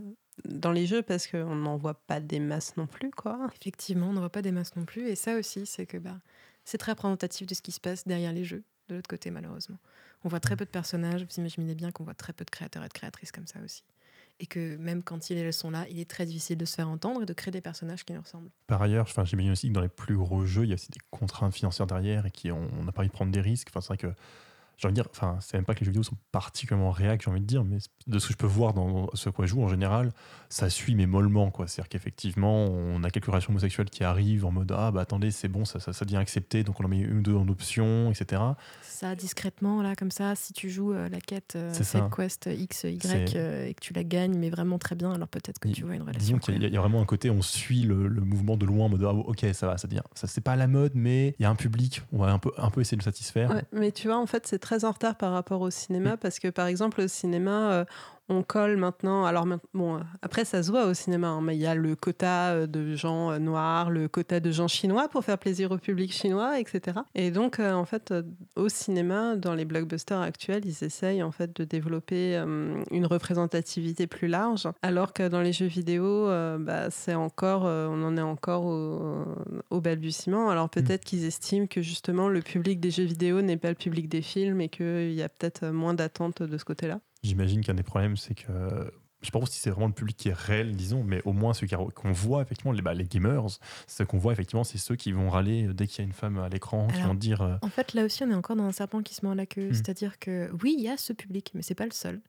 dans les jeux parce qu'on n'en voit pas des masses non plus quoi. Effectivement, on ne voit pas des masses non plus. Et ça aussi, c'est que bah, c'est très représentatif de ce qui se passe derrière les jeux, de l'autre côté, malheureusement. On voit très peu de personnages. Vous imaginez bien qu'on voit très peu de créateurs et de créatrices comme ça aussi. Et que même quand ils sont là, il est très difficile de se faire entendre et de créer des personnages qui nous ressemblent. Par ailleurs, enfin, j'imagine aussi que dans les plus gros jeux, il y a aussi des contraintes financières derrière et qui ont- on n'a pas envie de prendre des risques. Enfin, c'est vrai que j'ai envie de dire, enfin, c'est même pas que les jeux vidéo sont particulièrement réacs, j'ai envie de dire, mais de ce que je peux voir dans ce à quoi je joue en général, ça suit mais mollement, quoi. C'est-à-dire qu'effectivement, on a quelques relations homosexuelles qui arrivent en mode ah bah attendez, c'est bon, ça, ça, ça devient accepté, donc on en met une ou deux en option, etc. Ça, discrètement, là, comme ça, si tu joues euh, la quête euh. Side Quest X, Y euh, et que tu la gagnes, mais vraiment très bien, alors peut-être que Il- tu vois une relation. Disons qu'il y, a- il y a vraiment un côté, on suit le, le mouvement de loin en mode ah, ok, ça va, ça devient, ça c'est pas à la mode, mais il y a un public, on va un peu, un peu essayer de le satisfaire. Ouais, mais tu vois, en fait, c'est très en retard par rapport au cinéma parce que, par exemple, au cinéma, euh, on colle maintenant. Alors, bon, après, ça se voit au cinéma, hein, mais il y a le quota euh, de gens euh, noirs, le quota de gens chinois pour faire plaisir au public chinois, etc. Et donc, euh, en fait, au cinéma, dans les blockbusters actuels, ils essayent en fait de développer euh, une représentativité plus large, alors que dans les jeux vidéo, euh, bah, c'est encore, on en est encore au, au balbutiement. Alors peut-être qu'ils estiment que justement le public des jeux vidéo n'est pas le public des films et qu'il y a peut-être moins d'attentes de ce côté-là. J'imagine qu'un des problèmes, c'est que. Je sais pas si c'est vraiment le public qui est réel, disons, mais au moins ceux qu'on voit, effectivement, les, bah, les gamers, ce qu'on voit, effectivement, c'est ceux qui vont râler dès qu'il y a une femme à l'écran, qui vont dire. euh, En fait, là aussi, on est encore dans un serpent qui se mord la queue. Mm. C'est-à-dire que oui, il y a ce public, mais c'est pas le seul.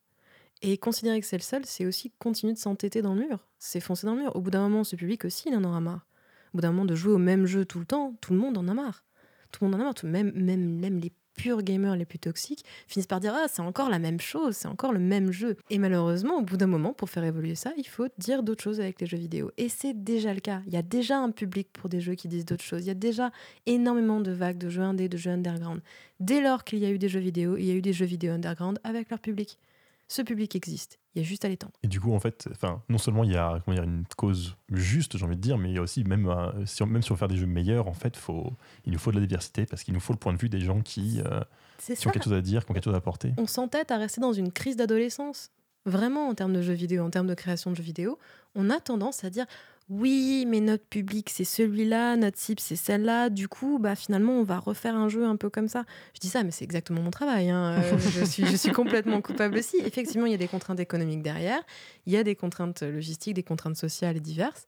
Et considérer que c'est le seul, c'est aussi continuer de s'entêter dans le mur. C'est foncer dans le mur. Au bout d'un moment, ce public aussi, il en aura marre. Au bout d'un moment, de jouer au même jeu tout le temps, tout le monde en a marre. Tout le monde en a marre. Tout- Même, même, même les purs gamers les plus toxiques finissent par dire Ah, c'est encore la même chose, c'est encore le même jeu. Et malheureusement, au bout d'un moment, pour faire évoluer ça, il faut dire d'autres choses avec les jeux vidéo. Et c'est déjà le cas. Il y a déjà un public pour des jeux qui disent d'autres choses. Il y a déjà énormément de vagues de jeux indés, de jeux underground. Dès lors qu'il y a eu des jeux vidéo, il y a eu des jeux vidéo underground avec leur public. Ce public existe. Il y a juste à l'étendre. Et du coup, en fait, enfin, non seulement il y a comment dire, une cause juste, j'ai envie de dire, mais il y a aussi, même, euh, si on, même si on veut faire des jeux meilleurs, en fait, faut, il nous faut de la diversité parce qu'il nous faut le point de vue des gens qui, euh, C'est qui ça. ont quelque chose à dire, qui ont quelque chose à apporter. on s'entête à rester dans une crise d'adolescence. Vraiment, en termes de jeux vidéo, en termes de création de jeux vidéo, on a tendance à dire oui, mais notre public c'est celui-là, notre cible c'est celle-là. Du coup, bah finalement, on va refaire un jeu un peu comme ça. Je dis ça, mais c'est exactement mon travail. hein. Euh, je, suis, je suis complètement coupable aussi. Effectivement, il y a des contraintes économiques derrière, il y a des contraintes logistiques, des contraintes sociales et diverses.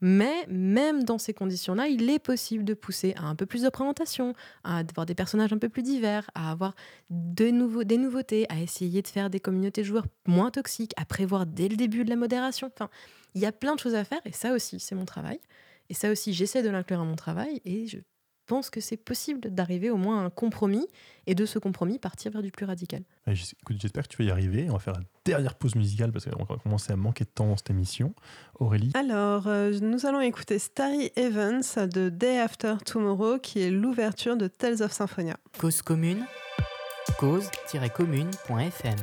Mais même dans ces conditions-là, il est possible de pousser à un peu plus de présentation, à avoir des personnages un peu plus divers, à avoir de des nouveautés, à essayer de faire des communautés de joueurs moins toxiques, à prévoir dès le début de la modération. Enfin, il y a plein de choses à faire et ça aussi, c'est mon travail. Et ça aussi, j'essaie de l'inclure à mon travail et je je pense que c'est possible d'arriver au moins à un compromis et de ce compromis partir vers du plus radical. Bah, ouais, J'espère que tu vas y arriver. On va faire la dernière pause musicale parce qu'on va commencer à manquer de temps dans cette émission. Aurélie Alors, euh, nous allons écouter Starry Evans de Day After Tomorrow qui est l'ouverture de Tales of Symphonia. Cause commune, cause-commune.fm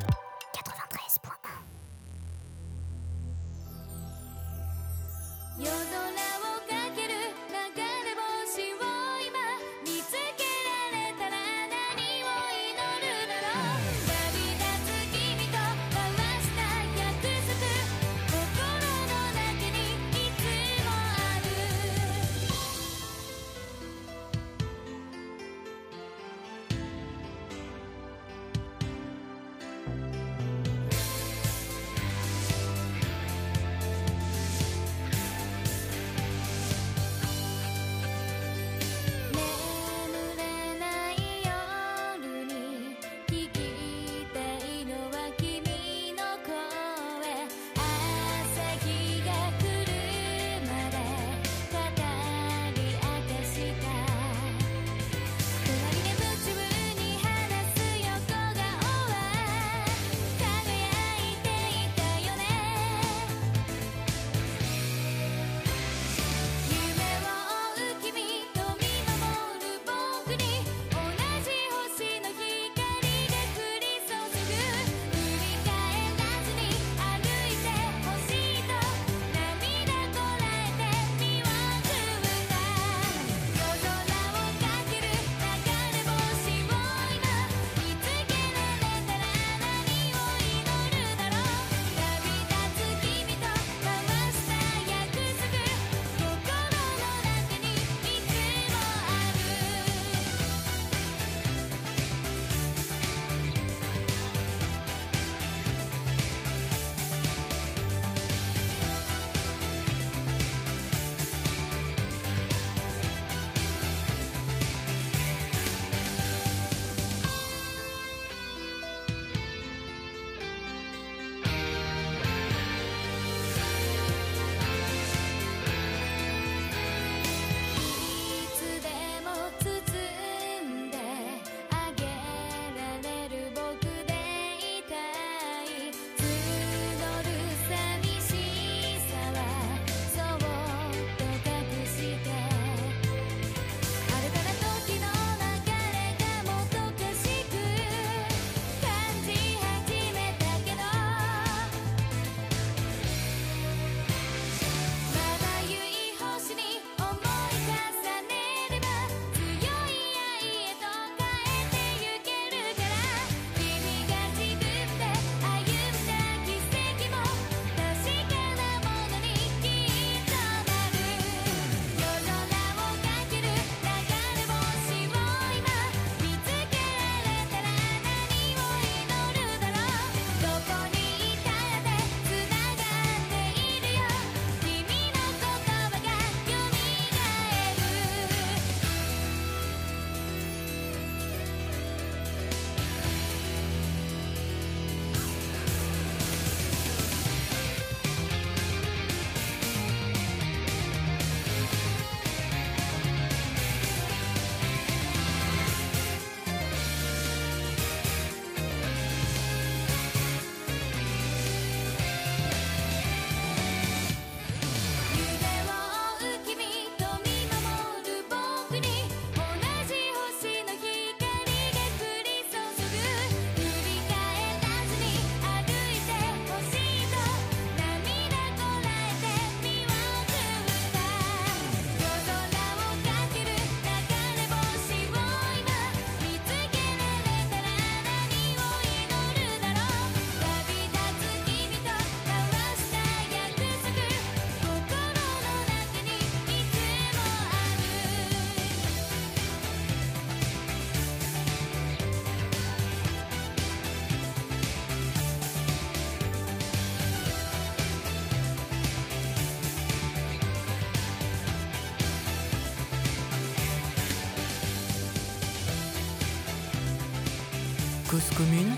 Cause commune,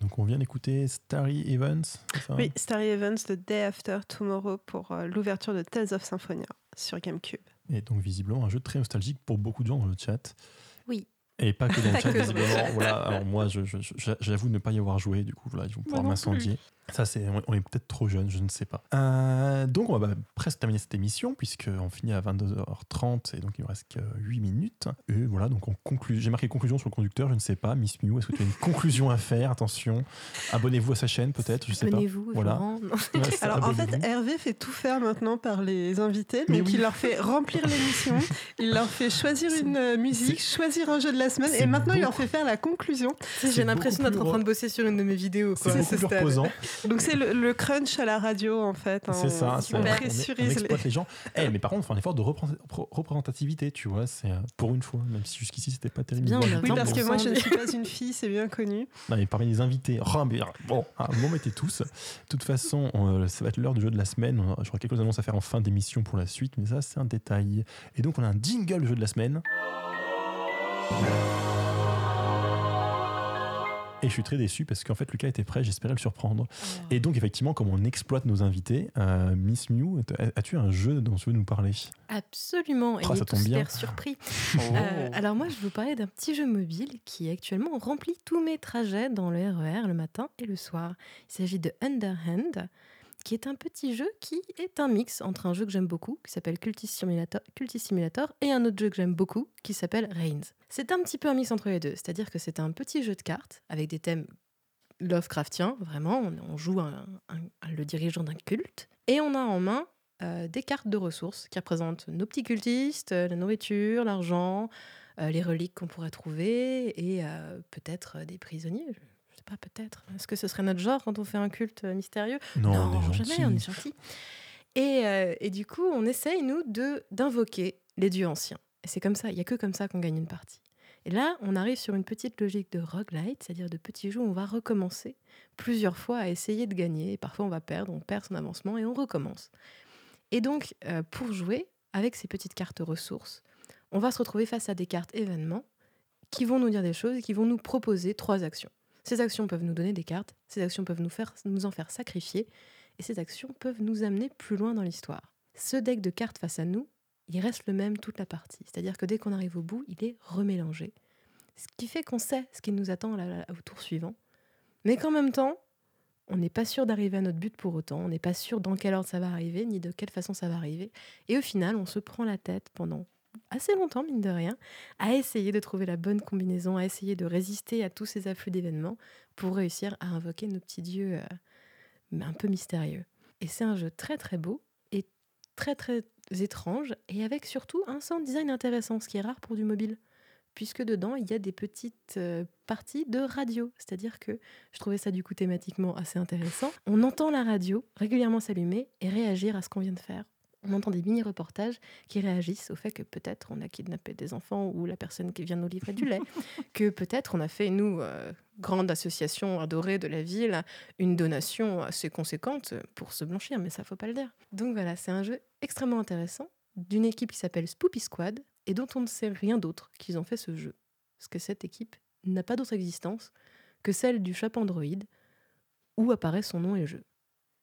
Donc on vient d'écouter Starry Evans, hein Oui, Starry Evans, The Day After Tomorrow pour euh, l'ouverture de Tales of Symphonia sur GameCube. Et donc visiblement un jeu très nostalgique pour beaucoup de gens dans le chat. Oui. Et pas que dans le chat, visiblement. Voilà, alors moi, j'avoue ne pas y avoir joué, du coup, voilà, ils vont pouvoir m'incendier. Ça, c'est, on- est peut-être trop jeune, je ne sais pas. Euh, donc, on va bah, presque terminer cette émission, puisqu'on finit à 22h30, et donc il nous reste que 8 minutes. Et voilà, donc on conclut. J'ai marqué conclusion sur le conducteur, je ne sais pas. Miss Mew, est-ce que tu as une conclusion à faire? Attention, abonnez-vous à sa chaîne, peut-être, je sais pas. Abonnez-vous, Voilà. Ouais, c'est- Alors en fait. Hervé fait tout faire maintenant par les invités. Mais Donc oui. il leur fait remplir l'émission, il leur fait choisir C'est- une euh, musique, choisir un jeu de la semaine, c'est et maintenant il leur fait faire la conclusion. J'ai C'est l'impression d'être en train de bosser sur une de mes vidéos. c'est quoi, à beaucoup ce plus reposant. Donc c'est le, le crunch à la radio en fait. hein. C'est ça, On- c'est- on on, on pressurise les- gens. Eh, mais par contre, on fait un effort de représentativité, tu vois, c'est euh, pour une fois, même si jusqu'ici c'était pas terrible. bien, je- Oui, parce que bon moi je ne suis pas une fille, c'est bien connu. Non, mais parmi les invités, ah, mais, bon, ah, vous m'en mettez tous. De toute façon, on- ça va être l'heure du jeu de la semaine. On a- J'aurai quelques annonces à faire en fin d'émission pour la suite, mais ça, c'est un détail. Et donc, on a un jingle jeu de la semaine. Et je suis très déçu parce qu'en fait, Lucas était prêt, j'espérais le surprendre. Et donc, effectivement, comme on exploite nos invités, euh, Miss Mew, as- as-tu un jeu dont tu veux nous parler? Absolument. Et Oh, il ça est tombe bien. surpris. Oh. Euh, alors moi, je vais vous parler d'un petit jeu mobile qui actuellement remplit tous mes trajets dans le RER le matin et le soir. Il s'agit de Underhand, qui est un petit jeu qui est un mix entre un jeu que j'aime beaucoup, qui s'appelle Cultist Simulator, Simulator, et un autre jeu que j'aime beaucoup, qui s'appelle Reigns. C'est un petit peu un mix entre les deux, c'est-à-dire que c'est un petit jeu de cartes avec des thèmes Lovecraftiens, vraiment. On, joue le dirigeant d'un culte, et on a en main euh, des cartes de ressources qui représentent nos petits cultistes, euh, la nourriture, l'argent, euh, les reliques qu'on pourrait trouver et peut-être des prisonniers. Sais pas, peut-être. Est-ce que ce serait notre genre quand on fait un culte euh, mystérieux? Non, on est gentil. jamais, on est gentil. Et, euh, et du coup, on essaye, nous, de d'invoquer les dieux anciens. Et c'est comme ça, il n'y a que comme ça qu'on gagne une partie. Et là, on arrive sur une petite logique de roguelite, c'est-à-dire de petits jeux où on va recommencer plusieurs fois à essayer de gagner. Et parfois, on va perdre, on perd son avancement et on recommence. Et donc, euh, pour jouer avec ces petites cartes ressources, on va se retrouver face à des cartes événements qui vont nous dire des choses et qui vont nous proposer trois actions. Ces actions peuvent nous donner des cartes, ces actions peuvent nous, en faire sacrifier, et ces actions peuvent nous amener plus loin dans l'histoire. Ce deck de cartes face à nous, il reste le même toute la partie. C'est-à-dire que dès qu'on arrive au bout, il est remélangé. Ce qui fait qu'on sait ce qui nous attend au tour suivant, mais qu'en même temps, on n'est pas sûr d'arriver à notre but pour autant, on n'est pas sûr dans quel ordre ça va arriver, ni de quelle façon ça va arriver. Et au final, on se prend la tête pendant assez longtemps, mine de rien, à essayer de trouver la bonne combinaison, à essayer de résister à tous ces afflux d'événements pour réussir à invoquer nos petits dieux euh, un peu mystérieux. Et c'est un jeu très très beau et très très étrange et avec surtout un sound design intéressant, ce qui est rare pour du mobile. Puisque dedans, il y a des petites euh, parties de radio. C'est-à-dire que je trouvais ça du coup thématiquement assez intéressant. On entend la radio régulièrement s'allumer et réagir à ce qu'on vient de faire. On entend des mini-reportages qui réagissent au fait que peut-être on a kidnappé des enfants ou la personne qui vient nous livrer du lait, que peut-être on a fait, nous, euh, grande association adorée de la ville, une donation assez conséquente pour se blanchir, mais ça faut pas le dire. Donc voilà, c'est un jeu extrêmement intéressant d'une équipe qui s'appelle Spoopy Squad et dont on ne sait rien d'autre qu'ils ont fait ce jeu. Parce que cette équipe n'a pas d'autre existence que celle du shop Android où apparaît son nom et le jeu.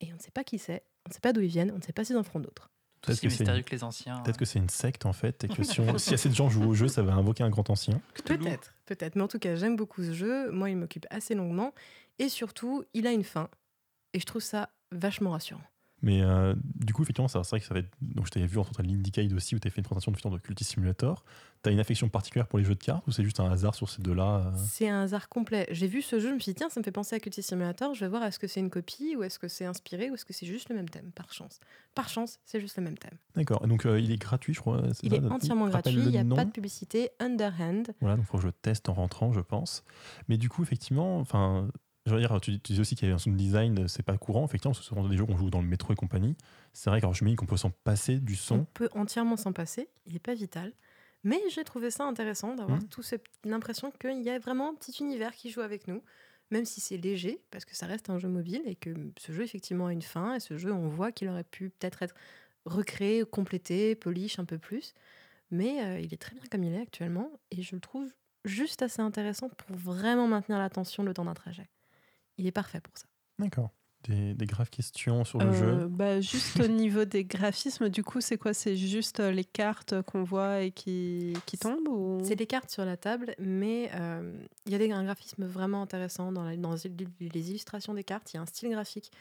Et on ne sait pas qui c'est, on ne sait pas d'où ils viennent, on ne sait pas s'ils en feront d'autres. Tout aussi que c'est mystérieux que les anciens. Peut-être que c'est une secte en fait, et que si, on- si assez de gens jouent au jeu, ça va invoquer un grand ancien. Peut-être, peut-être. Mais en tout cas, j'aime beaucoup ce jeu. Moi, il m'occupe assez longuement. Et surtout, il a une fin. Et je trouve ça vachement rassurant. Mais euh, du coup, effectivement, c'est vrai que ça va être. Donc, je t'avais vu entre l'Indicade aussi, où tu as fait une présentation de de Cultist Simulator. Tu as une affection particulière pour les jeux de cartes, ou c'est juste un hasard sur ces deux-là euh? C'est un hasard complet. J'ai vu ce jeu, je me suis dit, tiens, ça me fait penser à Cultist Simulator. Je vais voir est-ce que c'est une copie, ou est-ce que c'est inspiré, ou est-ce que c'est juste le même thème, par chance. Par chance, c'est juste le même thème. D'accord. Donc, euh, il est gratuit, je crois. Il ça, est entièrement gratuit, il n'y a pas de publicité. Underhand. Voilà, donc il faut que je le teste en rentrant, je pense. Mais du coup, effectivement, enfin, je veux dire, tu, tu dis aussi qu'il y a un sound design, c'est pas courant, effectivement, ce sont des jeux qu'on joue dans le métro et compagnie. C'est vrai que alors, je me dis qu'on peut s'en passer du On son. peut entièrement s'en passer, il n'est pas vital. Mais j'ai trouvé ça intéressant d'avoir tout ce- l'impression qu'il y a vraiment un petit univers qui joue avec nous, même si c'est léger, parce que ça reste un jeu mobile et que ce jeu effectivement a une fin, et ce jeu on voit qu'il aurait pu peut-être être recréé, complété, polish un peu plus, mais euh, il est très bien comme il est actuellement, et je le trouve juste assez intéressant pour vraiment maintenir l'attention le temps d'un trajet. Il est parfait pour ça. D'accord. Des, des graves questions sur le Euh, jeu. bah, juste au niveau des graphismes, du coup, c'est quoi? C'est juste euh, les cartes qu'on voit et qui, qui tombent ou... C'est des cartes sur la table, mais euh, il y a des, un graphisme vraiment intéressant dans, la- dans les les illustrations des cartes. Il y a un style graphique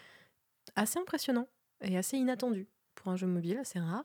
assez impressionnant et assez inattendu pour un jeu mobile, assez rare,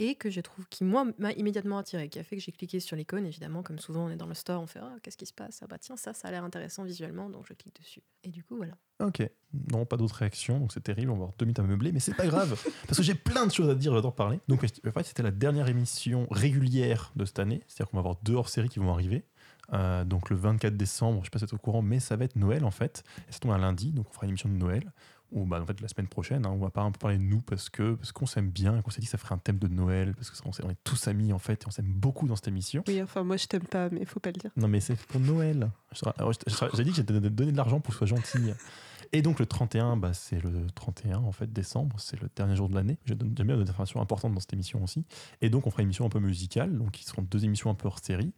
et que je trouve qui, moi, m'a immédiatement attiré, qui a fait que j'ai cliqué sur l'icône, évidemment, comme souvent on est dans le store, on fait Ah, qu'est-ce qui se passe? Ah bah tiens, ça, ça a l'air intéressant visuellement, donc je clique dessus. Et du coup, voilà. Ok. Non, pas d'autres réactions, donc c'est terrible. On va avoir deux minutes à meubler, mais c'est pas grave, parce que j'ai plein de choses à dire, j'adore parler. Donc, c'était la dernière émission régulière de cette année, c'est-à-dire qu'on va avoir deux hors-séries qui vont arriver. Euh, donc, le 24 décembre, je sais pas si vous êtes au courant, mais ça va être Noël en fait. Et ça tombe un lundi, donc on fera une émission de Noël. Ou bah, en fait, la semaine prochaine, hein, on va pas un peu parler de nous parce que parce qu'on s'aime bien qu'on s'est dit que ça ferait un thème de Noël, parce on est tous amis en fait, et on s'aime beaucoup dans cette émission. Oui, enfin, moi, je t'aime pas, mais faut pas le dire. Non, mais c'est pour Noël. J'ai dit que donner de l'argent pour que soit gentil. Et donc le 31, bah, c'est le 31 en fait décembre, c'est le dernier jour de l'année. J'aime bien des informations importantes dans cette émission aussi. Et donc on fera une émission un peu musicale, donc qui seront deux émissions un peu hors série.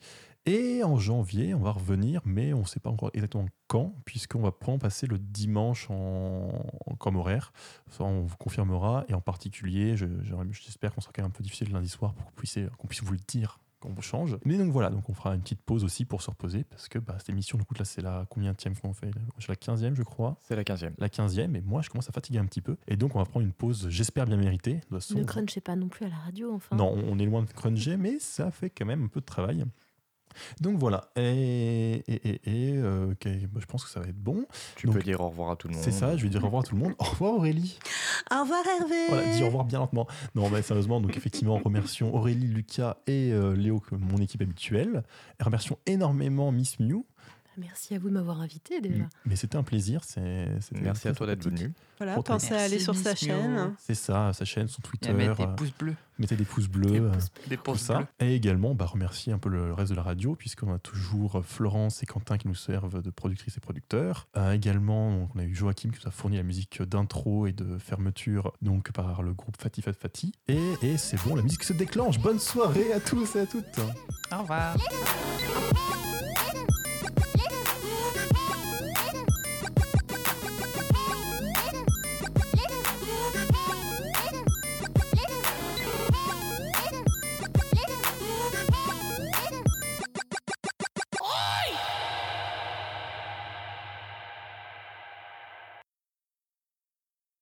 Et en janvier, on va revenir, mais on ne sait pas encore exactement quand, puisqu'on va prendre passer le dimanche en, en- comme horaire. Ça, on vous confirmera. Et en particulier, je- j'espère qu'on sera quand même un peu difficile le lundi soir pour qu'on puisse, qu'on puisse vous le dire quand on change. Mais donc voilà, donc on fera une petite pause aussi pour se reposer, parce que bah, cette émission, du coup, là, c'est la combien qu'on fait? C'est la 15e, je crois. C'est la 15e. La 15e, et moi, je commence à fatiguer un petit peu. Et donc, on va prendre une pause, j'espère bien méritée. De toute façon, Ne crunchez pas non plus à la radio, enfin. non, on est loin de cruncher, mais ça fait quand même un peu de travail. Donc voilà, et, et, et- et, euh, ok, bah, je pense que ça va être bon. Tu Donc, peux dire au revoir à tout le monde. C'est ça, je vais dire au revoir à tout le monde. Au revoir Aurélie. Au revoir, Hervé Voilà, dis au revoir bien lentement. Non, mais sérieusement, donc effectivement, remercions Aurélie, Lucas et euh, Léo, mon équipe habituelle. Et remercions énormément Miss Mew. Merci à vous de m'avoir invité déjà. Mais c'était un plaisir. c'est- Merci à toi d'être venu. Voilà, pensez à aller sur sa chaîne. C'est ça, sa chaîne, son Twitter. à mettre des euh, pouces bleus. mettez des pouces bleus. Des euh, pouces Des tout pouces ça. bleus. Et également bah, remercier un peu le reste de la radio, puisqu'on a toujours euh, Florence et Quentin qui nous servent de productrices et producteurs. Euh, également, donc, on a eu Joachim qui nous a fourni la musique d'intro et de fermeture donc par le groupe Fati Fat Fati. Et, et c'est bon, la musique se déclenche. Bonne soirée à tous et à toutes. Au revoir.